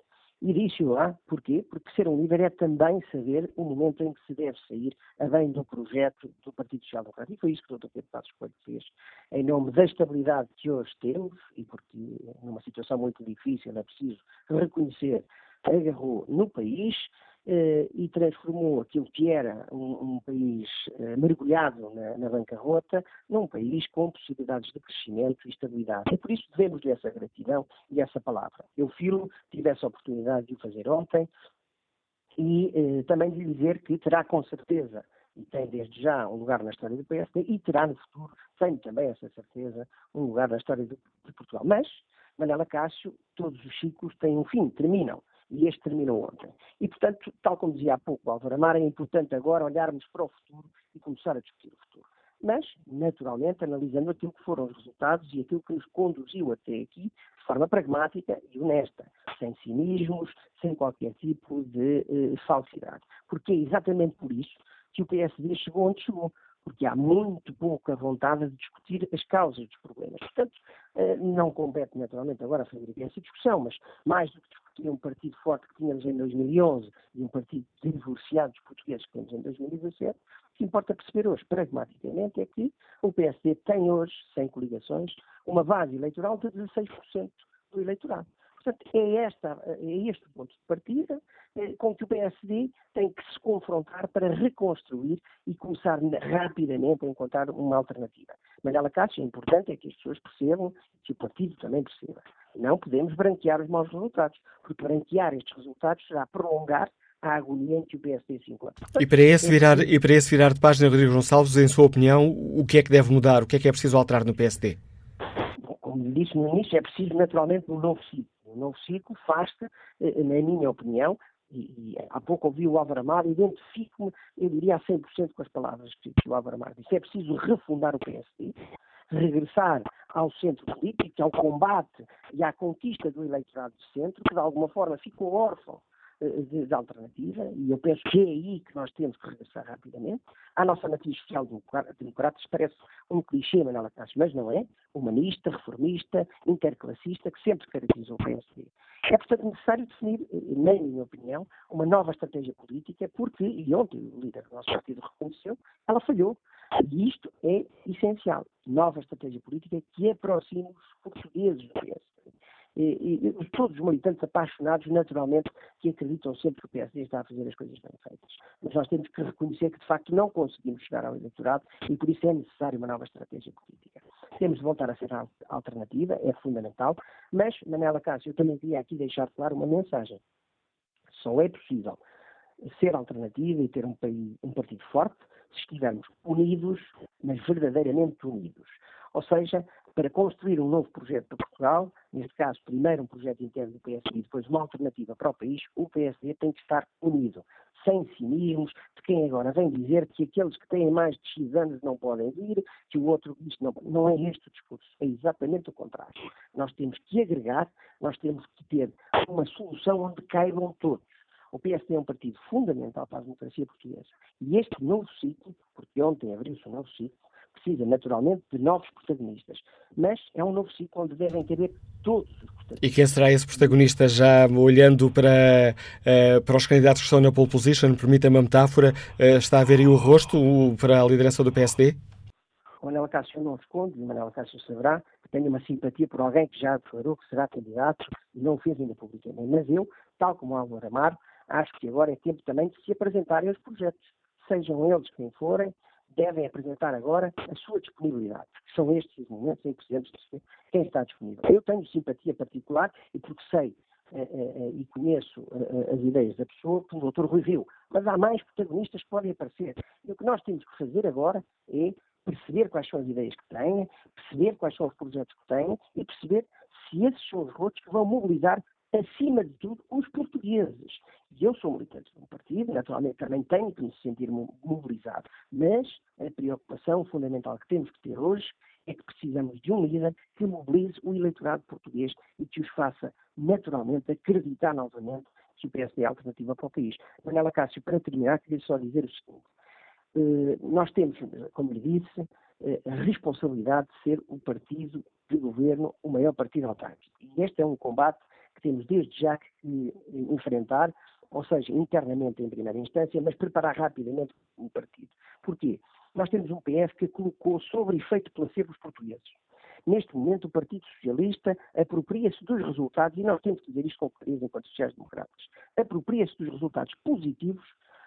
E disse-o lá, porquê? Porque ser um líder é também saber o momento em que se deve sair a bem do projeto do Partido Social Democrático. E foi isso que o Dr. Pedro Passos Coelho fez. Em nome da estabilidade que hoje temos, e porque numa situação muito difícil é preciso reconhecer, agarrou no país, eh, e transformou aquilo que era um, um país eh, mergulhado na, na, bancarrota num país com possibilidades de crescimento e estabilidade. É por isso devemos-lhe essa gratidão e essa palavra. Eu, Filo, tive essa oportunidade de o fazer ontem e eh, também de lhe dizer que terá com certeza e tem desde já um lugar na história do PSD e terá no futuro, tenho também essa certeza, um lugar na história de, de Portugal. Mas, Manela Cássio, todos os ciclos têm um fim, terminam e este terminou ontem. E, portanto, tal como dizia há pouco Álvaro Amar, é importante agora olharmos para o futuro e começar a discutir o futuro. Mas, naturalmente, analisando aquilo que foram os resultados e aquilo que nos conduziu até aqui de forma pragmática e honesta, sem cinismos, sem qualquer tipo de eh, falsidade. Porque é exatamente por isso que o PSD chegou onde chegou porque há muito pouca vontade de discutir as causas dos problemas. Portanto, eh, não compete naturalmente agora fazer essa discussão, mas mais do que discutir um partido forte que tínhamos em 2011 e um partido divorciado dos portugueses que temos em 2017, o que importa perceber hoje, pragmaticamente, é que o PSD tem hoje, sem coligações, uma base eleitoral de 16% do eleitorado. Portanto, é, esta, é este o ponto de partida eh, com que o PSD tem que se confrontar para reconstruir e começar rapidamente a encontrar uma alternativa. Manela Cássio, é importante é que as pessoas percebam, que o partido também perceba. Não podemos branquear os maus resultados, porque branquear estes resultados será prolongar a agonia em que o PSD se encontra.
E para, esse virar, e para esse virar de página, Rodrigo Gonçalves, em sua opinião, o que é que deve mudar? O que é que é preciso alterar no PSD?
Bom, como disse no início, é preciso naturalmente um novo ciclo. Um novo ciclo faz-se, eh, na minha opinião, e, e, há pouco ouvi o Álvaro Amar, identifico-me, eu diria a 100% com as palavras que o Álvaro Amar disse. É preciso refundar o PSD, regressar ao centro político, ao combate e à conquista do eleitorado do centro, que de alguma forma ficou órfão de, de, alternativa, e eu penso que é aí que nós temos que regressar rapidamente. A nossa matriz social-democrata parece um clichê, Manuela Cássio, mas não é. Humanista, reformista, interclassista, que sempre caracterizou o PSD. É, portanto, necessário definir, eh, na minha opinião, uma nova estratégia política, porque, e ontem o líder do nosso partido reconheceu, ela falhou. E isto é essencial. Nova estratégia política que aproxime os portugueses do PSD e, e, todos os militantes apaixonados, naturalmente, que acreditam sempre que o PSD está a fazer as coisas bem feitas. Mas nós temos que reconhecer que, de facto, não conseguimos chegar ao eleitorado e por isso é necessário uma nova estratégia política. Temos de voltar a ser alternativa, é fundamental, mas, Manela Cássio, eu também queria aqui deixar claro uma mensagem. Só é possível ser alternativa e ter um, país, um partido forte se estivermos unidos, mas verdadeiramente unidos. Ou seja, para construir um novo projeto para Portugal, neste caso, primeiro um projeto interno do PSD e depois uma alternativa para o país, o PSD tem que estar unido, sem cinismos de quem agora vem dizer que aqueles que têm mais de X anos não podem vir, que o outro diz não. Não é este o discurso, é exatamente o contrário. Nós temos que agregar, nós temos que ter uma solução onde caibam todos. O PSD é um partido fundamental para a democracia portuguesa. E este novo ciclo, porque ontem abriu-se um novo ciclo, precisa naturalmente de novos protagonistas, mas é um novo ciclo onde devem caber todos os protagonistas.
E quem será esse protagonista? Já olhando para, uh, para os candidatos que estão na pole position, permita-me a metáfora, uh, está a ver aí o rosto para a liderança do PSD?
O Manela Cássio não esconde, o Manela Cássio saberá que tenho uma simpatia por alguém que já declarou que será candidato e não o fez ainda publicamente. Mas eu, tal como Álvaro Amaro, acho que agora é tempo também de se apresentarem os projetos. Sejam eles quem forem, devem apresentar agora a sua disponibilidade. São estes os momentos em que precisamos perceber quem está disponível. Eu tenho simpatia particular e porque sei eh, eh, eh e conheço eh, eh, as ideias da pessoa pelo Dr. Rui Rio, mas há mais protagonistas que podem aparecer. E o que nós temos que fazer agora é perceber quais são as ideias que têm, perceber quais são os projetos que têm e perceber se esses são os votos que vão mobilizar acima de tudo, os portugueses. E eu sou militante de um partido, naturalmente também tenho que me sentir mobilizado, mas a preocupação fundamental que temos que ter hoje é que precisamos de um líder que mobilize o eleitorado português e que os faça naturalmente acreditar novamente que o PSD é a alternativa para o país. Manela Cássio, para terminar, queria só dizer o seguinte. Eh, nós temos, como lhe disse, eh, a responsabilidade de ser o partido de governo, o maior partido autárquico. E este é um combate temos desde já que enfrentar, ou seja, internamente em primeira instância, mas preparar rapidamente o partido. Porquê? Nós temos um PS que colocou sobre efeito placebo os portugueses. Neste momento, o Partido Socialista apropria-se dos resultados, e nós temos que dizer isto com clareza enquanto sociais-democratas, apropria-se dos resultados positivos,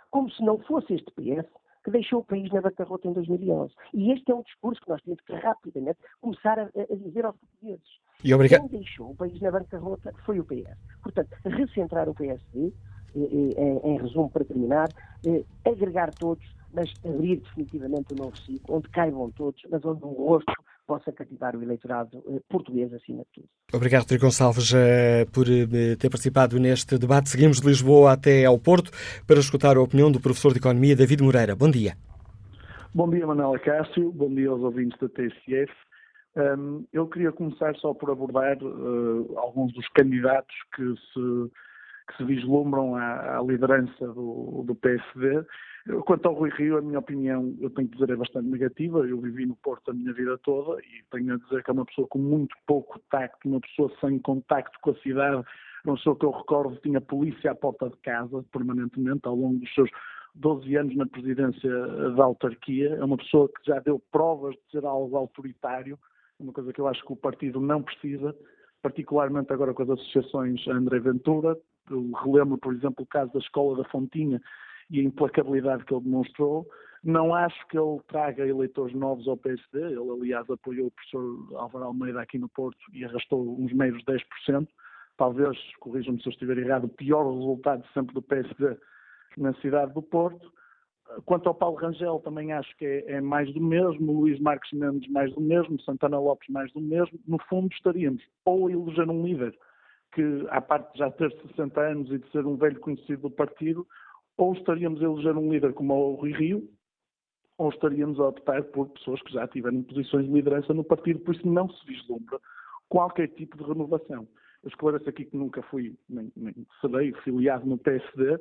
como se não fosse este PS que deixou o país na bancarrota em 2011. E este é um discurso que nós temos que rapidamente começar a, a dizer aos portugueses.
E obrigado.
Quem deixou o país na bancarrota foi o PS. Portanto, recentrar o PSD, eh, eh, em, resumo, para terminar, eh, agregar todos, mas abrir definitivamente um novo ciclo, onde caibam todos, mas onde um rosto possa cativar o eleitorado português acima de tudo.
Obrigado, Rodrigo Gonçalves, por ter participado neste debate. Seguimos de Lisboa até ao Porto para escutar a opinião do professor de Economia, David Moreira. Bom dia.
Bom dia, Manuela Cássio. Bom dia aos ouvintes da TCF. Um, eu queria começar só por abordar uh, alguns dos candidatos que se, que se vislumbram à, à liderança do, do PSD Quanto ao Rui Rio, a minha opinião, eu tenho que dizer, é bastante negativa. Eu vivi no Porto a minha vida toda e tenho a dizer que é uma pessoa com muito pouco tacto, uma pessoa sem contacto com a cidade, uma pessoa que eu recordo tinha polícia à porta de casa permanentemente ao longo dos seus 12 anos na presidência da autarquia. É uma pessoa que já deu provas de ser algo autoritário, uma coisa que eu acho que o partido não precisa particularmente agora com as associações André Ventura. Eu relembro, por exemplo, o caso da Escola da Fontinha e a implacabilidade que ele demonstrou. Não acho que ele traga eleitores novos ao PSD. Ele, aliás, apoiou o professor Álvaro Almeida aqui no Porto e arrastou uns meios 10%. Talvez, corrijam-me se eu estiver errado, o pior resultado sempre do PSD na cidade do Porto. Quanto ao Paulo Rangel, também acho que é, é, mais do mesmo, Luís Marques Mendes mais do mesmo, Santana Lopes mais do mesmo. No fundo, estaríamos ou a eleger um líder que, à parte de já ter 60 anos e de ser um velho conhecido do partido, ou estaríamos a eleger um líder como o Rui Rio, ou estaríamos a optar por pessoas que já tiveram posições de liderança no partido, por isso não se vislumbra qualquer tipo de renovação. Eu esclareço aqui que nunca fui, nem, nem serei filiado no PSD,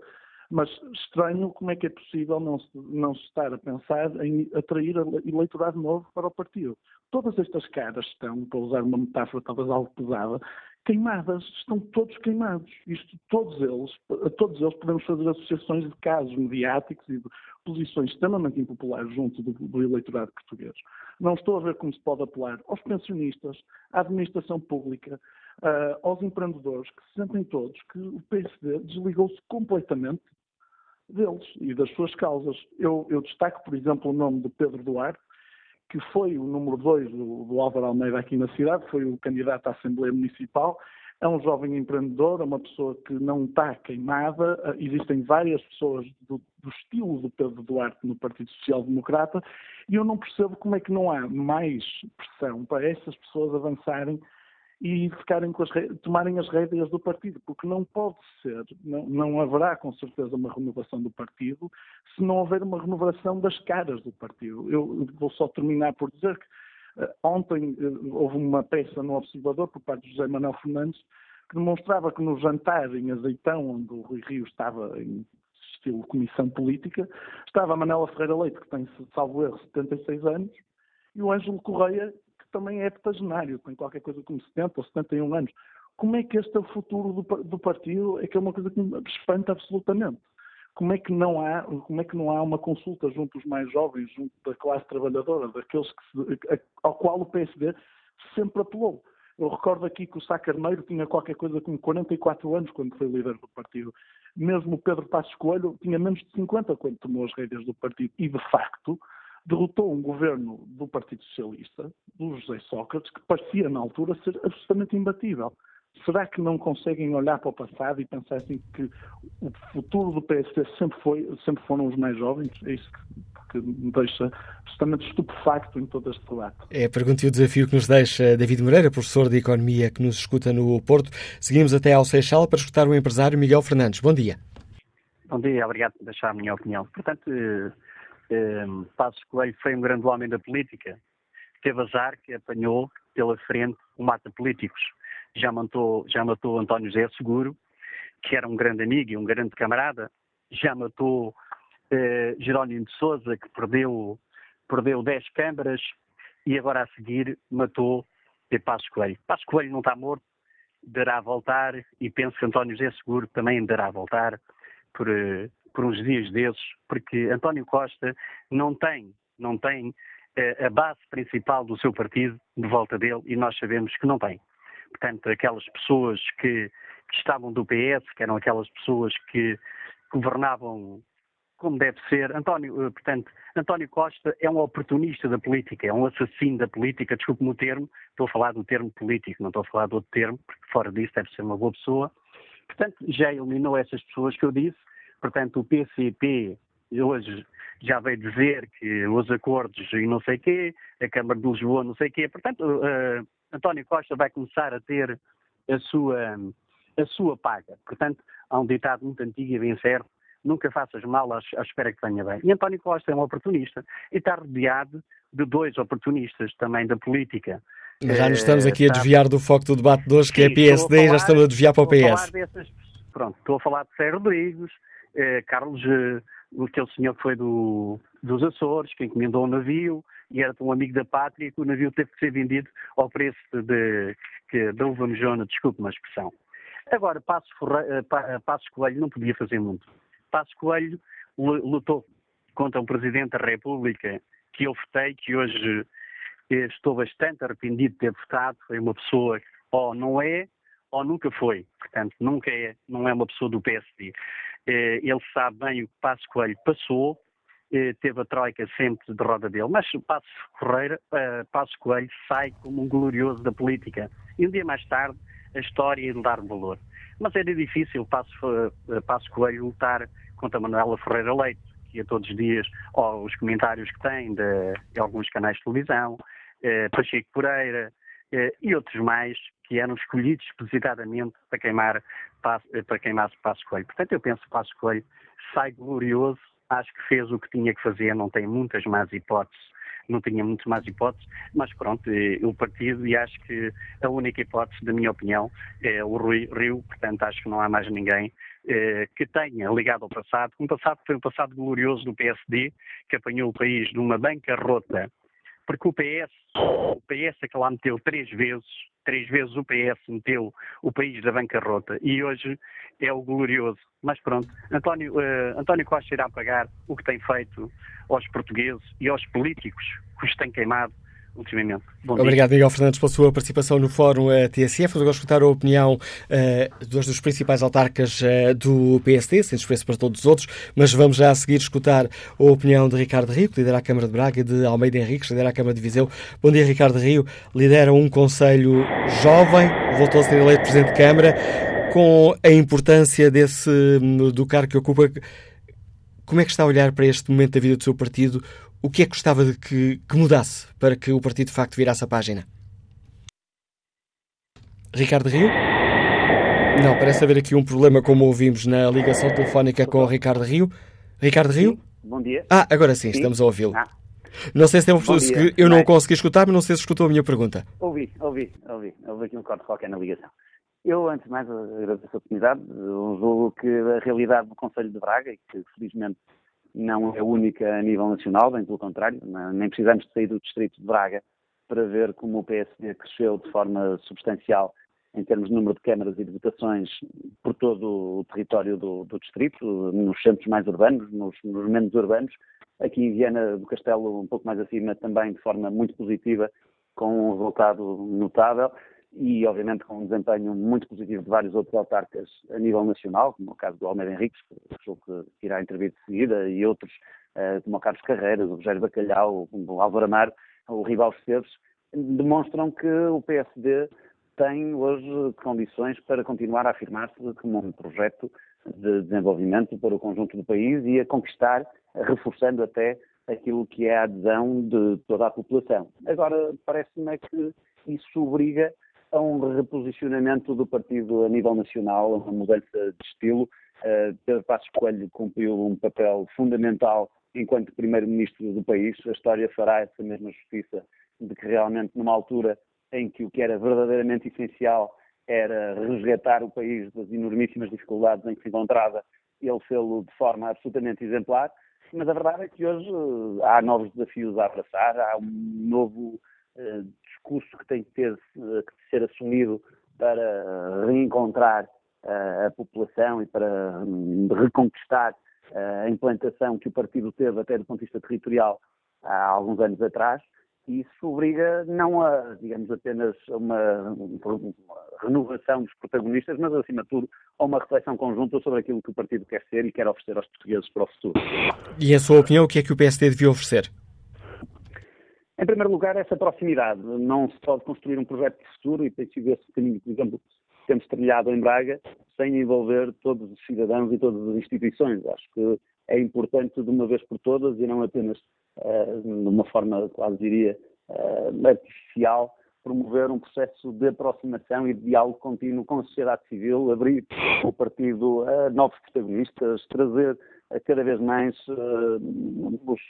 mas estranho como é que é possível não se, não se estar a pensar em atrair eleitorado novo para o partido. Todas estas caras estão, para usar uma metáfora talvez algo pesada, queimadas, estão todos queimados. Isto, todos eles, a todos eles podemos fazer associações de casos mediáticos e de posições extremamente impopulares junto do, do eleitorado português. Não estou a ver como se pode apelar aos pensionistas, à administração pública, uh, aos empreendedores, que se sentem todos que o PSD desligou-se completamente deles e das suas causas. Eu, eu, destaco, por exemplo, o nome de Pedro Duarte, que foi o número 2 do, do Álvaro Almeida aqui na cidade, foi o candidato à Assembleia Municipal. É um jovem empreendedor, é uma pessoa que não está queimada. Ah, existem várias pessoas do, do estilo do Pedro Duarte no Partido Social Democrata e eu não percebo como é que não há mais pressão para essas pessoas avançarem e ficarem com as, tomarem as rédeas do partido, porque não pode ser, não, não, haverá com certeza uma renovação do partido se não houver uma renovação das caras do partido. Eu vou só terminar por dizer que uh, ontem uh, houve uma peça no Observador por parte de José Manuel Fernandes que demonstrava que no jantar em Azeitão, onde o Rui Rio estava em estilo comissão política, estava a Manela Ferreira Leite, que tem, salvo erro, 76 anos, e o Ângelo Correia, também é heptagenário, tem qualquer coisa como 70 ou 71 anos. Como é que este é o futuro do, do partido? É que é uma coisa que me espanta absolutamente. Como é que não há, como é que não há uma consulta junto dos mais jovens, junto da classe trabalhadora, daqueles que se, ao qual o PSD sempre apelou? Eu recordo aqui que o Sá Carneiro tinha qualquer coisa com 44 anos quando foi líder do partido. Mesmo o Pedro Passos Coelho tinha menos de 50 quando tomou as rédeas do partido. E, de facto, derrotou um governo do Partido Socialista, do José Sócrates, que parecia na altura ser absolutamente imbatível. Será que não conseguem olhar para o passado e pensar assim que o futuro do PSD sempre, foi, sempre foram os mais jovens? É isso que, que me deixa absolutamente estupefacto em todo este debate.
É a pergunta e o desafio que nos deixa David Moreira, professor de Economia que nos escuta no Porto. Seguimos até ao Seixal para escutar o empresário Miguel Fernandes. Bom dia.
Bom dia, obrigado por deixar a minha opinião. Portanto, um, Passos Coelho foi um grande homem da política. Teve azar que apanhou pela frente um mata políticos. Já matou, já matou António José Seguro, que era um grande amigo e um grande camarada. Já matou uh, Jerónimo de Souza, que perdeu, perdeu 10 câmaras. E agora a seguir matou Passos Coelho. Passos Coelho não está morto, dará a voltar e penso que António José Seguro também dará a voltar por, uh, por uns dias desses, porque António Costa não tem, não tem uh, a base principal do seu partido de volta dele e nós sabemos que não tem. Portanto, aquelas pessoas que, que estavam do PS, que eram aquelas pessoas que governavam como deve ser. António, eh, portanto, António Costa é um oportunista da política, é um assassino da política, desculpe-me o termo, estou a falar do termo político, não estou a falar do outro termo, porque fora disso deve ser uma boa pessoa. Portanto, já eliminou essas pessoas que eu disse, Portanto, o PCP hoje já veio dizer que os acordos e não sei quê, a Câmara de Lisboa não sei quê. Portanto, uh, António Costa vai começar a ter a sua, a sua paga. Portanto, há um ditado muito antigo e bem certo, nunca faças mal à, à espera que venha bem. E António Costa é um oportunista e está rodeado de dois oportunistas também da política.
Já nos estamos aqui a desviar do foco do debate de hoje, que é Sim, é PSD, falar, já estamos a desviar para o PS.
Dessas, pronto, estou a falar de Sérgio Rodrigues, eh, Carlos, eh, aquele senhor que foi do, dos Açores, que encomendou um navio e era um amigo da pátria, que o navio teve que ser vendido ao preço de, que, da uva mejona, desculpe uma expressão. Agora, Passos, eh, Passos Coelho não podia fazer muito. Passos Coelho lutou contra um Presidente da República que eu votei, que hoje estou bastante arrependido de ter votado. Foi uma pessoa Ou não é, ou nunca foi. Portanto, nunca é, não é uma pessoa do PSD. Eh, ele sabe bem o que Passo Coelho passou, eh, teve a troika sempre de roda dele, mas Passo Correira, uh, Passo Coelho sai como um glorioso da política. E um dia mais tarde, a história lhe dar valor. Mas era difícil Passo, Passo Coelho lutar contra Manuela Ferreira Leite, que a todos os dias, os comentários que tem de, de alguns canais de televisão, Pacheco Pereira, e outros mais que eram escolhidos explicitadamente para queimar para queimar Passo Coelho. Portanto, eu penso que Passo Coelho sai glorioso acho que fez o que tinha que fazer, não tem muitas más hipóteses, não tinha muitas más hipóteses, mas pronto, eh, o partido e acho que a única hipótese, da minha opinião, é o Rio, portanto acho que não há mais ninguém eh, que tenha ligado ao passado, um passado que foi um passado glorioso do PSD, que apanhou o país numa bancarrota, porque o PS, o PS é que lá meteu três vezes, três vezes o PS meteu o país da bancarrota e hoje é o glorioso. Mas pronto, António, uh, António Costa irá pagar o que tem feito aos portugueses e aos políticos que os têm queimado ultimamente.
Bom Obrigado, dia. Miguel Fernandes, pela sua participação no Fórum uh, TSF. Agora escutar a opinião uh, dos, dos principais autarcas uh, do PSD, sem desprezo para todos os outros, mas vamos já a seguir escutar a opinião de Ricardo Rio, que lidera a Câmara de Braga, e de Almeida Henriques, que lidera a Câmara de Viseu. Bom dia, Ricardo Rio. Lidera um Conselho jovem, voltou a ser eleito Presidente de Câmara, com a importância desse, do cargo que ocupa. Como é que está a olhar para este momento da vida do seu partido? O que é que gostava de que, que mudasse para que o partido de facto virasse a página? Ricardo Rio? Não, parece haver aqui um problema, como ouvimos na ligação telefónica com o Ricardo Rio. Ricardo Rio?
Bom dia.
Ah, agora sim, sim. estamos a ouvi-lo. Ah. Não sei se tem um eu não consegui escutar, mas não sei se escutou a minha pergunta.
Ouvi, ouvi, ouvi. Houve aqui um corte qualquer na ligação. Eu, antes de mais, agradeço a oportunidade. Eu julgo que a realidade do Conselho de Braga, e que felizmente não é única a nível nacional, bem pelo contrário, nem precisamos de sair do distrito de Braga para ver como o PSD cresceu de forma substancial em termos de número de câmaras e de votações por todo o território do, do distrito, nos centros mais urbanos, nos, nos, menos urbanos. Aqui em Viana do Castelo, um pouco mais acima, também de forma muito positiva, com um resultado notável e, obviamente, com um desempenho muito positivo de vários outros autarcas a nível nacional, como o caso do Almeida Henriques, que irá intervir de seguida, e outros, eh, como o Carlos Carreiras, o Rogério Bacalhau, o Álvaro Amar, o Rival Esteves, demonstram que o PSD tem hoje condições para continuar a afirmar-se como um projeto de desenvolvimento para o conjunto do país e a conquistar, reforçando até aquilo que é a adesão de toda a população. Agora, parece-me é que isso obriga a um reposicionamento do partido a nível nacional, uma mudança de estilo. Uh, Pedro Passos Coelho cumpriu um papel fundamental enquanto primeiro-ministro do país. A história fará essa mesma justiça de que realmente numa altura em que o que era verdadeiramente essencial era resgatar o país das enormíssimas dificuldades em que se encontrava, ele fê-lo de forma absolutamente exemplar. Mas a verdade é que hoje uh, há novos desafios a abraçar, há um novo uh, discurso que tem que, ter, que ser assumido para reencontrar uh, a população e para um, reconquistar a implantação que o partido teve até do ponto de vista territorial há alguns anos atrás. E isso obriga não a, digamos, apenas uma, uma renovação dos protagonistas, mas acima de tudo a uma reflexão conjunta sobre aquilo que o partido quer ser e quer oferecer aos portugueses para o futuro.
E a sua opinião, o que é que o PSD devia oferecer?
Em primeiro lugar, essa proximidade. Não se pode construir um projeto de futuro e tem sido esse caminho, por exemplo, que temos trilhado em Braga, sem envolver todos os cidadãos e todas as instituições. Acho que é importante de uma vez por todas e não apenas uh, de uma forma, quase diria, uh, artificial, promover um processo de aproximação e de diálogo contínuo com a sociedade civil, abrir o partido a novos protagonistas, trazer cada vez mais uh, os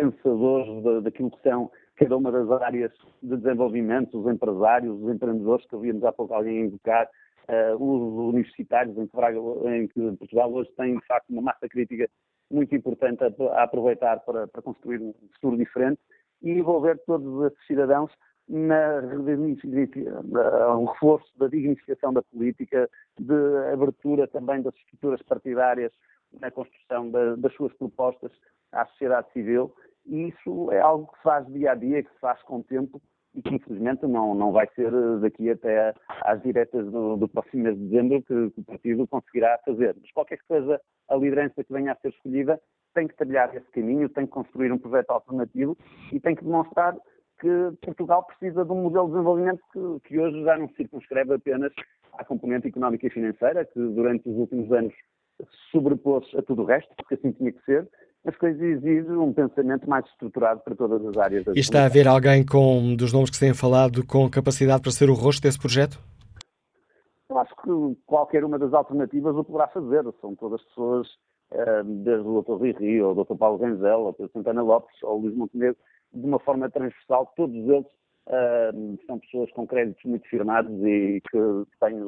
pensadores daquilo que são cada uma das áreas de desenvolvimento, os empresários, os empreendedores, que havíamos há pouco alguém invocar, uh, os universitários, em que, em que, Portugal hoje tem, de facto, uma massa crítica muito importante a, a aproveitar para, para, construir um futuro diferente. E envolver todos esses cidadãos na, um reforço da dignificação da política, de abertura também das estruturas partidárias na construção da, das suas propostas à sociedade civil, e isso é algo que se faz dia a dia, que se faz com o tempo, e que infelizmente não, não vai ser daqui até às diretas do, do próximo mês de dezembro que, que, o partido conseguirá fazer. Mas qualquer que seja a liderança que venha a ser escolhida, tem que trilhar esse caminho, tem que construir um projeto alternativo e tem que demonstrar que Portugal precisa de um modelo de desenvolvimento que, que hoje já não se circunscreve apenas à componente económica e financeira, que durante os últimos anos sobrepôs a tudo o resto, porque assim tinha que ser, mas que exige um pensamento mais estruturado para todas as áreas da
E está a haver alguém com, dos nomes que se têm falado, com capacidade para ser o rosto desse projeto?
Eu acho que qualquer uma das alternativas o poderá fazer. São todas pessoas, eh, desde o Dr. Rui Rio, ou o Dr. Paulo Renzel, ou o Dr. Santana Lopes, ou o Luís Montenegro, de uma forma transversal, todos eles uh, são pessoas com créditos muito firmados e que têm,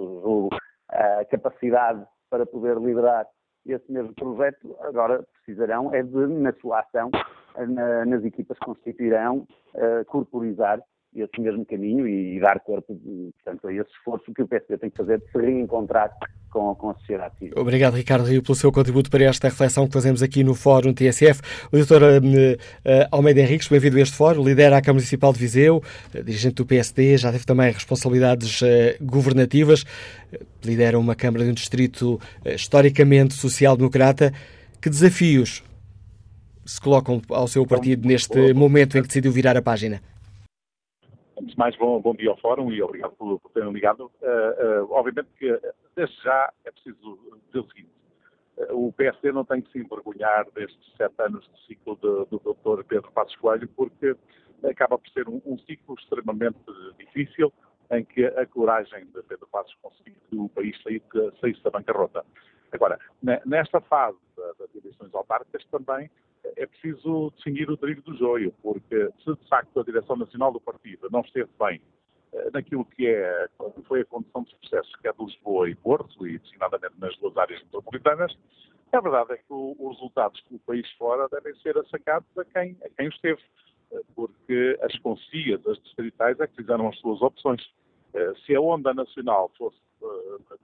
a capacidade para poder liderar esse mesmo projeto. Agora precisarão é de, na sua ação, na, nas equipas que constituirão, uh, corporizar esse mesmo caminho e, dar corpo, portanto, a esse esforço que o PSD tem que fazer de se reencontrar com, com a sociedade civil.
Obrigado, Ricardo Rio, pelo seu contributo para esta reflexão que fazemos aqui no Fórum TSF. O doutor uh, uh, Almeida Henriques, bem-vindo a este fórum, lidera a Câmara Municipal de Viseu, uh, dirigente do PSD, já teve também responsabilidades governativas, lidera uma Câmara de um distrito historicamente social-democrata. Que desafios se colocam ao seu partido neste momento em que decidiu virar a página?
Antes de mais, bom, bom dia ao Fórum e obrigado por, por terem ligado. Uh, uh, obviamente que, desde já, é preciso dizer o seguinte. Uh, o PSD não tem que se envergonhar destes sete anos de ciclo de, do Dr. Pedro Passos Coelho, porque acaba por ser um, um, ciclo extremamente difícil, em que a coragem de Pedro Passos conseguiu que o país saísse da bancarrota. Agora, nesta fase das eleições autárquicas também é preciso definir o trigo do joio, porque se de facto a direção nacional do partido não esteve bem eh, naquilo que é, foi a condução dos processos, que é de Lisboa e Porto, e designadamente nas duas áreas metropolitanas, a verdade é que os resultados do país fora devem ser assacados a quem, a quem esteve, eh, porque as conselhas, as distritais, é que fizeram as suas opções. Eh, se a onda nacional fosse,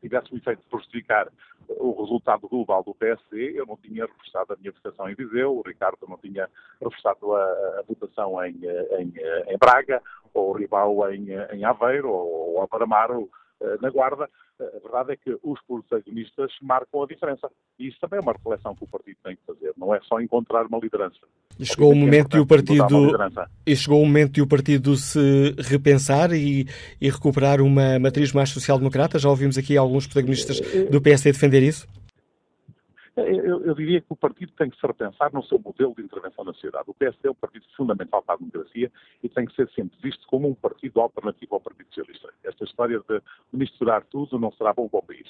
tivesse o efeito de prejudicar o resultado global do PSD, eu não tinha reforçado a minha votação em Viseu, o Ricardo não tinha reforçado a, a votação em, em, em, Braga, ou o Ribau em, em Aveiro, ou, ou Paramaro eh, na Guarda. A verdade é que os protagonistas marcam a diferença. E isso também é uma reflexão que o partido tem que fazer. Não é só encontrar uma liderança.
E chegou o momento de o partido e chegou o momento de o partido se repensar e, e recuperar uma matriz mais social-democrata. Já ouvimos aqui alguns protagonistas do PSD defender isso.
Eu, eu, diria que o partido tem que se repensar no seu modelo de intervenção na sociedade. O PSD é um partido fundamental para a democracia e tem que ser sempre visto como um partido alternativo ao Partido Socialista. Esta história de misturar tudo não será bom para o país.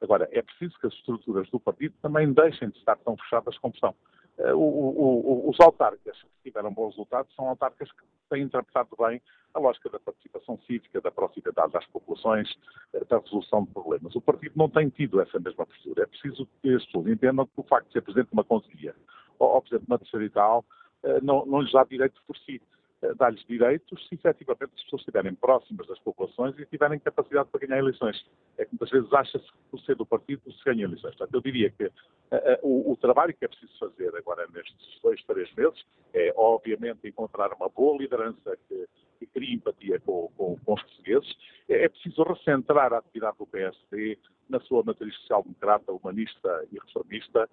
Agora, é preciso que as estruturas do partido também deixem de estar tão fechadas como estão. Eh, o, o, os autarcas que tiveram bons resultados são autarcas que têm interpretado bem a lógica da participação cívica, da proximidade às populações, eh, da resolução de problemas. O partido não tem tido essa mesma postura. É preciso que as pessoas entendam que o facto de ser presidente de uma conselhia ou, ou presidente de uma terceira eh, não, não lhes dá direito por si. Eh, dar-lhes direitos se efetivamente as pessoas estiverem próximas das populações e tiverem capacidade para ganhar eleições. É que muitas vezes acha-se que por ser do partido se ganha eleições. Portanto, eu diria que uh, o, o, trabalho que é preciso fazer agora nestes dois, três meses é, obviamente, encontrar uma boa liderança que, que crie empatia com, com, com os portugueses. É, é preciso recentrar a atividade do PSD na sua matriz social-democrata, humanista e reformista,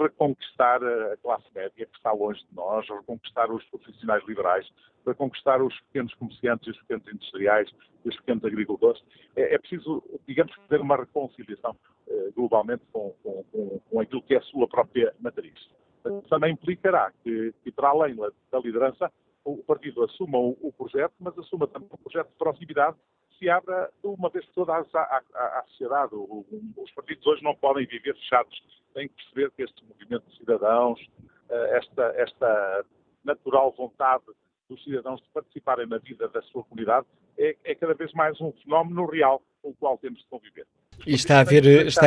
reconquistar a classe média que está longe de nós, reconquistar os profissionais liberais, reconquistar os pequenos comerciantes os pequenos industriais os pequenos agricultores. É, é preciso, digamos, fazer uma reconciliação eh, globalmente com, com, com, com, aquilo que é a sua própria matriz. Também implicará que, que para além da liderança, o partido assuma o, projeto, mas assuma também um projeto de proximidade se abra de uma vez por todas à, à, à sociedade. O, os partidos hoje não podem viver fechados. Têm que perceber que este movimento de cidadãos, eh, esta, esta natural vontade dos cidadãos de participarem na vida da sua comunidade é, é cada vez mais um fenómeno real com o qual temos de conviver.
E está a ver. Está...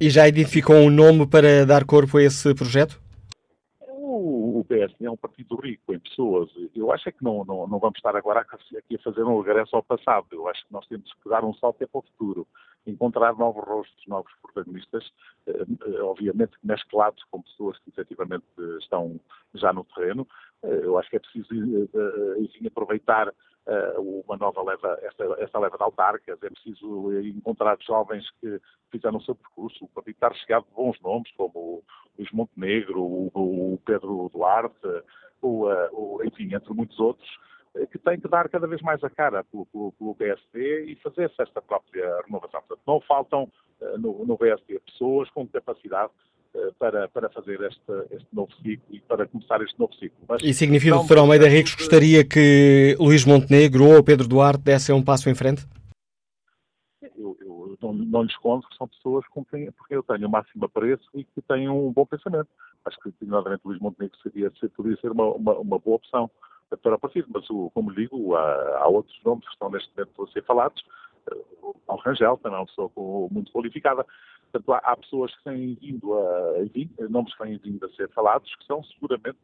E já identificou um nome para dar corpo a esse projeto?
É um partido rico em pessoas. Eu acho é que não, não, não vamos estar agora aqui a fazer um regresso ao passado. Eu acho que nós temos que dar um salto para o futuro, encontrar novos rostos, novos protagonistas, eh, obviamente mesclados com pessoas que efetivamente estão já no terreno, eu acho que é preciso, enfim, aproveitar uma nova leva, esta, esta leva de autarcas, é preciso encontrar jovens que fizeram o seu percurso, o partido está chegado de bons nomes, como o Luís Montenegro, o, o Pedro Duarte, o, o, enfim, entre muitos outros, que tem que dar cada vez mais a cara pelo, pelo, pelo e fazer-se esta própria renovação. Portanto, não faltam no, no pessoas com capacidade eh, para, para fazer este, este novo ciclo e para começar este novo ciclo.
Mas e significa Dr. Almeida Ricos gostaria que Luís Montenegro ou Pedro Duarte dessem um passo em frente?
Eu, eu não, não lhes conto que são pessoas com quem, porque eu tenho o máximo apreço e que têm um bom pensamento. Acho que, finalmente, Luís Montenegro seria, poderia ser uma, uma, uma boa opção para o partido, mas, o, como digo, há, há outros nomes que estão neste momento a ser falados. O Paulo Rangel também é uma pessoa muito qualificada. Portanto, há, há, pessoas que têm vindo a, enfim, nomes que têm vindo a ser falados, que são seguramente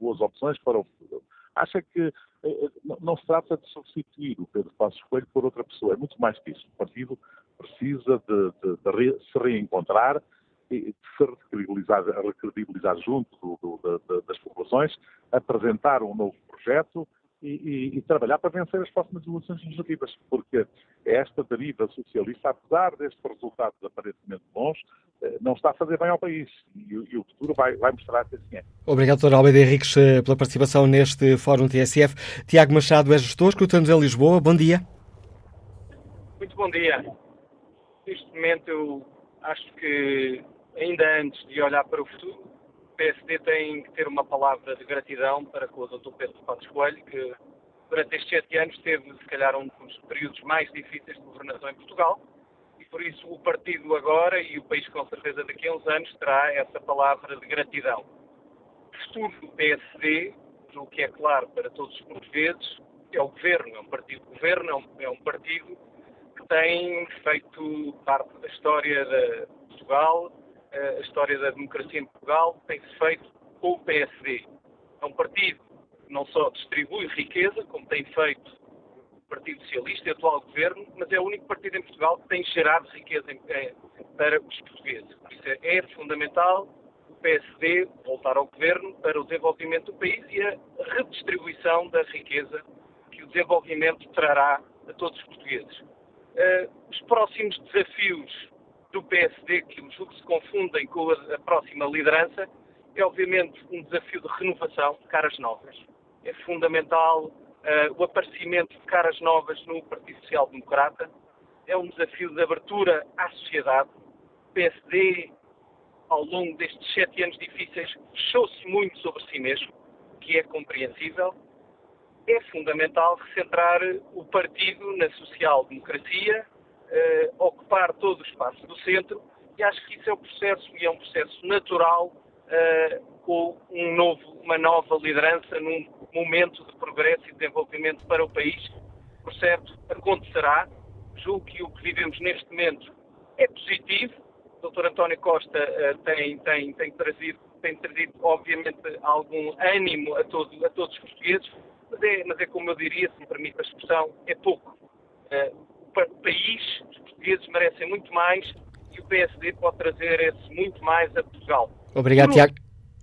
boas opções para o futuro. Acha que eh, eh não, se trata de substituir o Pedro Passos Coelho por outra pessoa, é muito mais que isso. O partido precisa de, de, de re, se reencontrar de se recredibilizar, recredibilizar junto do, do, das populações, apresentar um novo projeto e, e, e, trabalhar para vencer as próximas eleições legislativas, porque esta deriva socialista, apesar destes resultados aparentemente bons, eh, não está a fazer bem ao país e, e o futuro vai, vai, mostrar que assim é.
Obrigado, Dr. Almeida Henriques, eh, pela participação neste Fórum TSF. Tiago Machado é gestor, escutamos em Lisboa. Bom dia.
Muito bom dia. Neste momento, eu acho que ainda antes de olhar para o futuro, PSD tem que ter uma palavra de gratidão para com o Dr. Pedro Passos Coelho, que durante estes sete anos teve, se calhar, um dos períodos mais difíceis de governação em Portugal. E por isso o partido agora e o país, com certeza, daqui a uns anos, terá essa palavra de gratidão. O futuro do PSD, o que é claro para todos os portugueses, é o governo. É um partido de governo, é um, é um partido que tem feito parte da história de Portugal a história da democracia em Portugal tem-se feito com o PSD. É um partido que não só distribui riqueza, como tem feito o Partido Socialista e o atual governo, mas é o único partido em Portugal que tem gerado riqueza para os portugueses. Por isso é, é fundamental o PSD voltar ao governo para o desenvolvimento do país e a redistribuição da riqueza que o desenvolvimento trará a todos os portugueses. Uh, os próximos desafios do PSD, que julgo se confundem com a, a próxima liderança, é obviamente um desafio de renovação de caras novas. É fundamental uh, o aparecimento de caras novas no Partido Social Democrata. É um desafio de abertura à sociedade. O PSD, ao longo destes sete anos difíceis, fechou-se muito sobre si mesmo, que é compreensível. É fundamental recentrar o partido na social-democracia, uh, ocupar todo o espaço do centro e acho que isso é o processo e é um processo natural uh, com um novo, uma nova liderança num momento de progresso e desenvolvimento para o país. Por certo, acontecerá. Julgo que o que vivemos neste momento é positivo. O Dr. António Costa uh, tem, tem, tem, trazido, tem trazido, obviamente, algum ânimo a, todo, a todos os portugueses, mas é, mas é como eu diria, se me permite a expressão, é pouco. Uh, o país, os portugueses merecem muito mais e o PSD pode trazer esse muito mais a Portugal.
Obrigado, Tiago.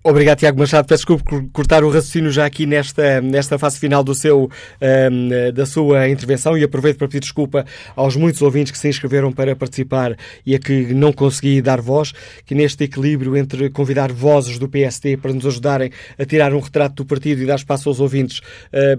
Obrigado, Tiago Machado. Peço desculpa por cortar o raciocínio já aqui nesta, nesta fase final do seu, um, da sua intervenção e aproveito para pedir desculpa aos muitos ouvintes que se inscreveram para participar e a que não consegui dar voz, que neste equilíbrio entre convidar vozes do PSD para nos ajudarem a tirar um retrato do partido e dar espaço aos ouvintes.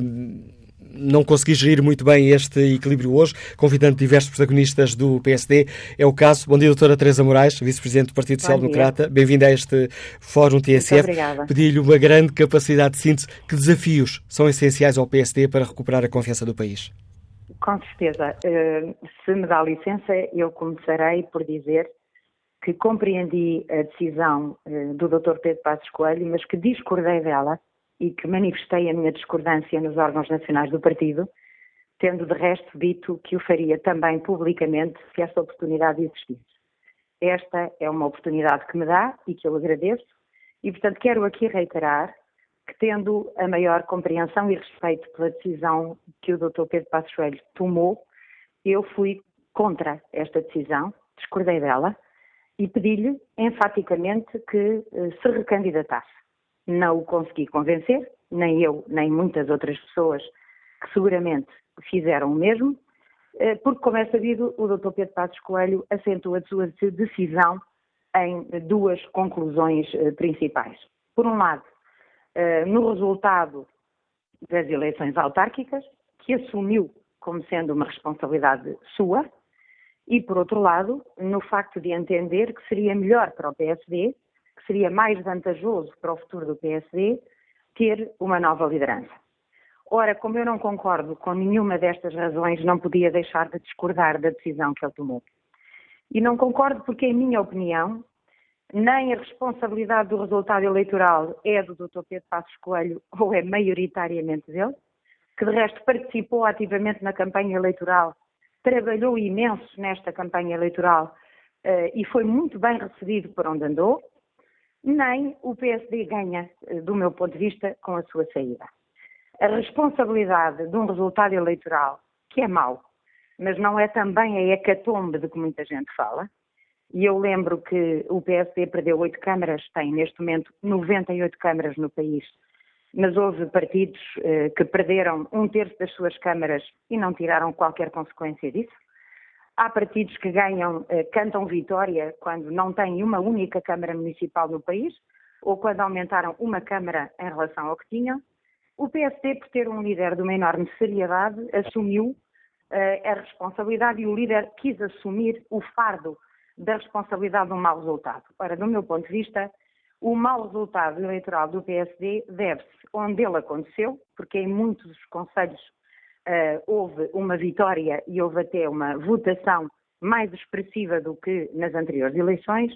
Um, não consegui gerir muito bem este equilíbrio hoje, convidando diversos protagonistas do PSD. É o caso. Bom dia, doutora Teresa Moraes, vice-presidente do Partido Social Democrata. Bem-vinda a este Fórum TSF. Pedi-lhe uma grande capacidade de síntese. Que desafios são essenciais ao PSD para recuperar a confiança do país?
Com certeza. Eh, se me dá licença, eu começarei por dizer que compreendi a decisão eh, do Dr. Pedro Passos Coelho, mas que discordei dela e que manifestei a minha discordância nos órgãos nacionais do partido, tendo de resto dito que o faria também publicamente se essa oportunidade existisse. Esta é uma oportunidade que me dá e que eu agradeço, e portanto quero aqui reiterar que, tendo a maior compreensão e respeito pela decisão que o Dr. Pedro Passos Coelho tomou, eu fui contra esta decisão, discordei dela e pedi-lhe enfaticamente que eh, se recandidatasse. Não o consegui convencer, nem eu, nem muitas outras pessoas que seguramente fizeram o mesmo, eh, porque, como é sabido, o Dr. Pedro Passos Coelho acentua a sua decisão em duas conclusões eh, principais. Por um lado, eh, no resultado das eleições autárquicas, que assumiu como sendo uma responsabilidade sua, e, por outro lado, no facto de entender que seria melhor para o PSD, seria mais vantajoso para o futuro do PSD, ter uma nova liderança. Ora, como eu não concordo com nenhuma destas razões, não podia deixar de discordar da decisão que ele tomou. E não concordo porque, em minha opinião, nem a responsabilidade do resultado eleitoral é do Dr. Pedro Passos Coelho ou é maioritariamente dele, que de resto participou ativamente na campanha eleitoral, trabalhou imenso nesta campanha eleitoral uh, e foi muito bem recebido por onde andou, nem o PSD ganha, uh, do meu ponto de vista, com a sua saída. A responsabilidade de um resultado eleitoral, que é mau, mas não é também a hecatombe de que muita gente fala, e eu lembro que o PSD perdeu oito câmaras, tem neste momento 98 câmaras no país, mas houve partidos eh, que perderam um terço das suas câmaras e não tiraram qualquer consequência disso. Há partidos que ganham, eh, cantam vitória quando não têm uma única Câmara Municipal no país ou quando aumentaram uma Câmara em relação ao que tinham. O PSD, por ter um líder de uma enorme seriedade, assumiu eh, a responsabilidade e o líder quis assumir o fardo da responsabilidade de um mau resultado. Ora, do meu ponto de vista, o mau resultado eleitoral do PSD deve-se onde ele aconteceu, porque em muitos conselhos uh, houve uma vitória e houve até uma votação mais expressiva do que nas anteriores eleições.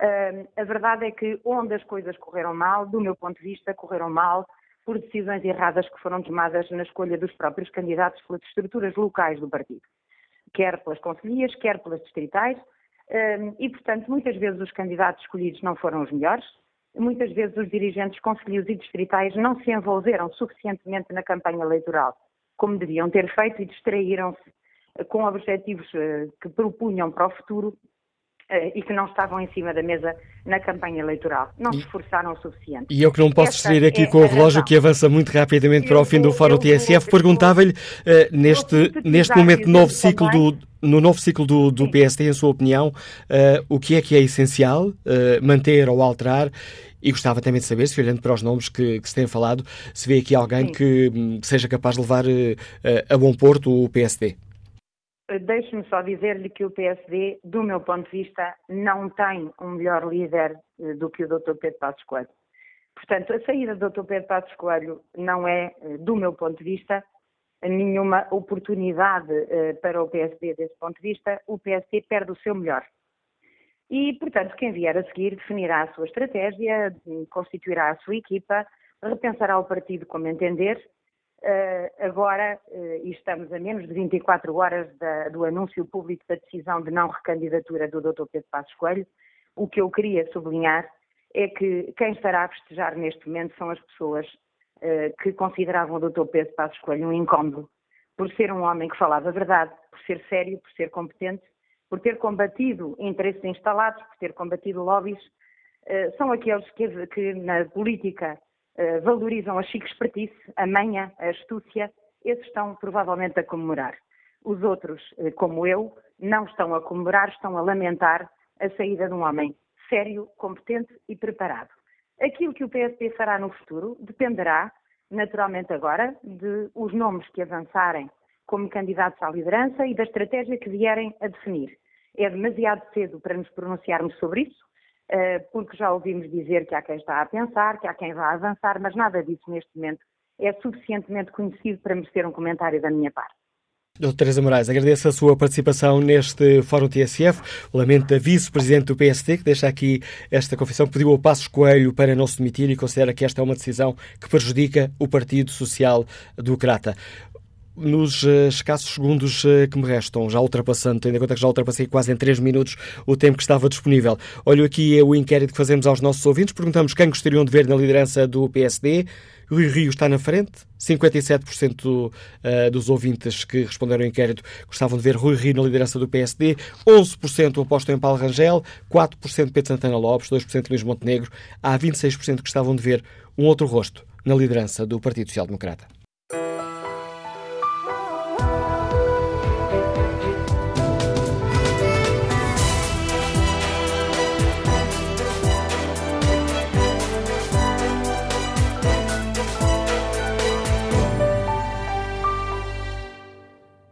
Uh, a verdade é que onde as coisas correram mal, do meu ponto de vista, correram mal por decisões erradas que foram tomadas na escolha dos próprios candidatos pelas estruturas locais do partido, quer pelas conselhias, quer pelas distritais, e, portanto, muitas vezes os candidatos escolhidos não foram os melhores, muitas vezes os dirigentes conselhos e distritais não se envolveram suficientemente na campanha eleitoral, como deviam ter feito, e distraíram-se com objetivos eh, que propunham para o futuro eh, e que não estavam em cima da mesa na campanha eleitoral. Não se esforçaram o suficiente.
E eu que não posso distrair aqui é com o relógio que avança muito rapidamente para o fim do Fórum TSF, perguntava-lhe, uh, neste, neste momento, novo ciclo do, no novo ciclo do, do PSD, em sua opinião, uh, o que é que é essencial uh, manter ou alterar? E gostava também de saber, se olhando para os nomes que, que se têm falado, se vê aqui alguém que, hum, que, seja capaz de levar a bom porto o PSD.
Deixe-me só dizer-lhe que o PSD, do meu ponto de vista, não tem um melhor líder eh, do que o Dr. Pedro Passos Coelho. Portanto, a saída do Dr. Pedro Passos Coelho não é, eh, do meu ponto de vista, nenhuma oportunidade eh, para o PSD desse ponto de vista. O PSD perde o seu melhor. E, portanto, quem vier a seguir definirá a sua estratégia, constituirá a sua equipa, repensará o partido como entender Uh, agora, uh, e estamos a menos de 24 horas da, do anúncio público da decisão de não recandidatura do Dr. Pedro Passos Coelho, o que eu queria sublinhar é que quem estará a festejar neste momento são as pessoas uh, que consideravam o Dr. Pedro Passos Coelho um incómodo, por ser um homem que falava a verdade, por ser sério, por ser competente, por ter combatido interesses instalados, por ter combatido lobbies. são aqueles que, que na política eh, valorizam a chique espertice, a manha, a astúcia, esses estão provavelmente a comemorar. Os outros, eh, como eu, não estão a comemorar, estão a lamentar a saída de um homem sério, competente e preparado. Aquilo que o PSD fará no futuro dependerá, naturalmente agora, de os nomes que avançarem como candidatos à liderança e da estratégia que vierem a definir. É demasiado cedo para nos pronunciarmos sobre isso, eh, porque já ouvimos dizer que há quem está a pensar, que há quem vá avançar, mas nada disso neste momento é suficientemente conhecido para merecer um comentário da minha parte.
Doutora Teresa Moraes, agradeço a sua participação neste Fórum TSF. Lamento da vice-presidente do PSD, que deixa aqui esta confissão, pediu ao Passos Coelho para não se demitir e considera que esta é uma decisão que prejudica o Partido Social Democrata nos uh, escassos segundos uh, que me restam, já ultrapassando, tendo em conta que já ultrapassei quase em 3 minutos o tempo que estava disponível. Olho aqui o inquérito que fazemos aos nossos ouvintes, perguntamos quem gostariam de ver na liderança do PSD. Rui Rio está na frente, 57% uh, eh, dos ouvintes que responderam ao inquérito gostavam de ver Rui Rio na liderança do PSD, 11% apostam em Paulo Rangel, 4% Pedro Santana Lopes, 2% Luís Montenegro, há 26% que gostavam de ver um outro rosto na liderança do Partido Social Democrata.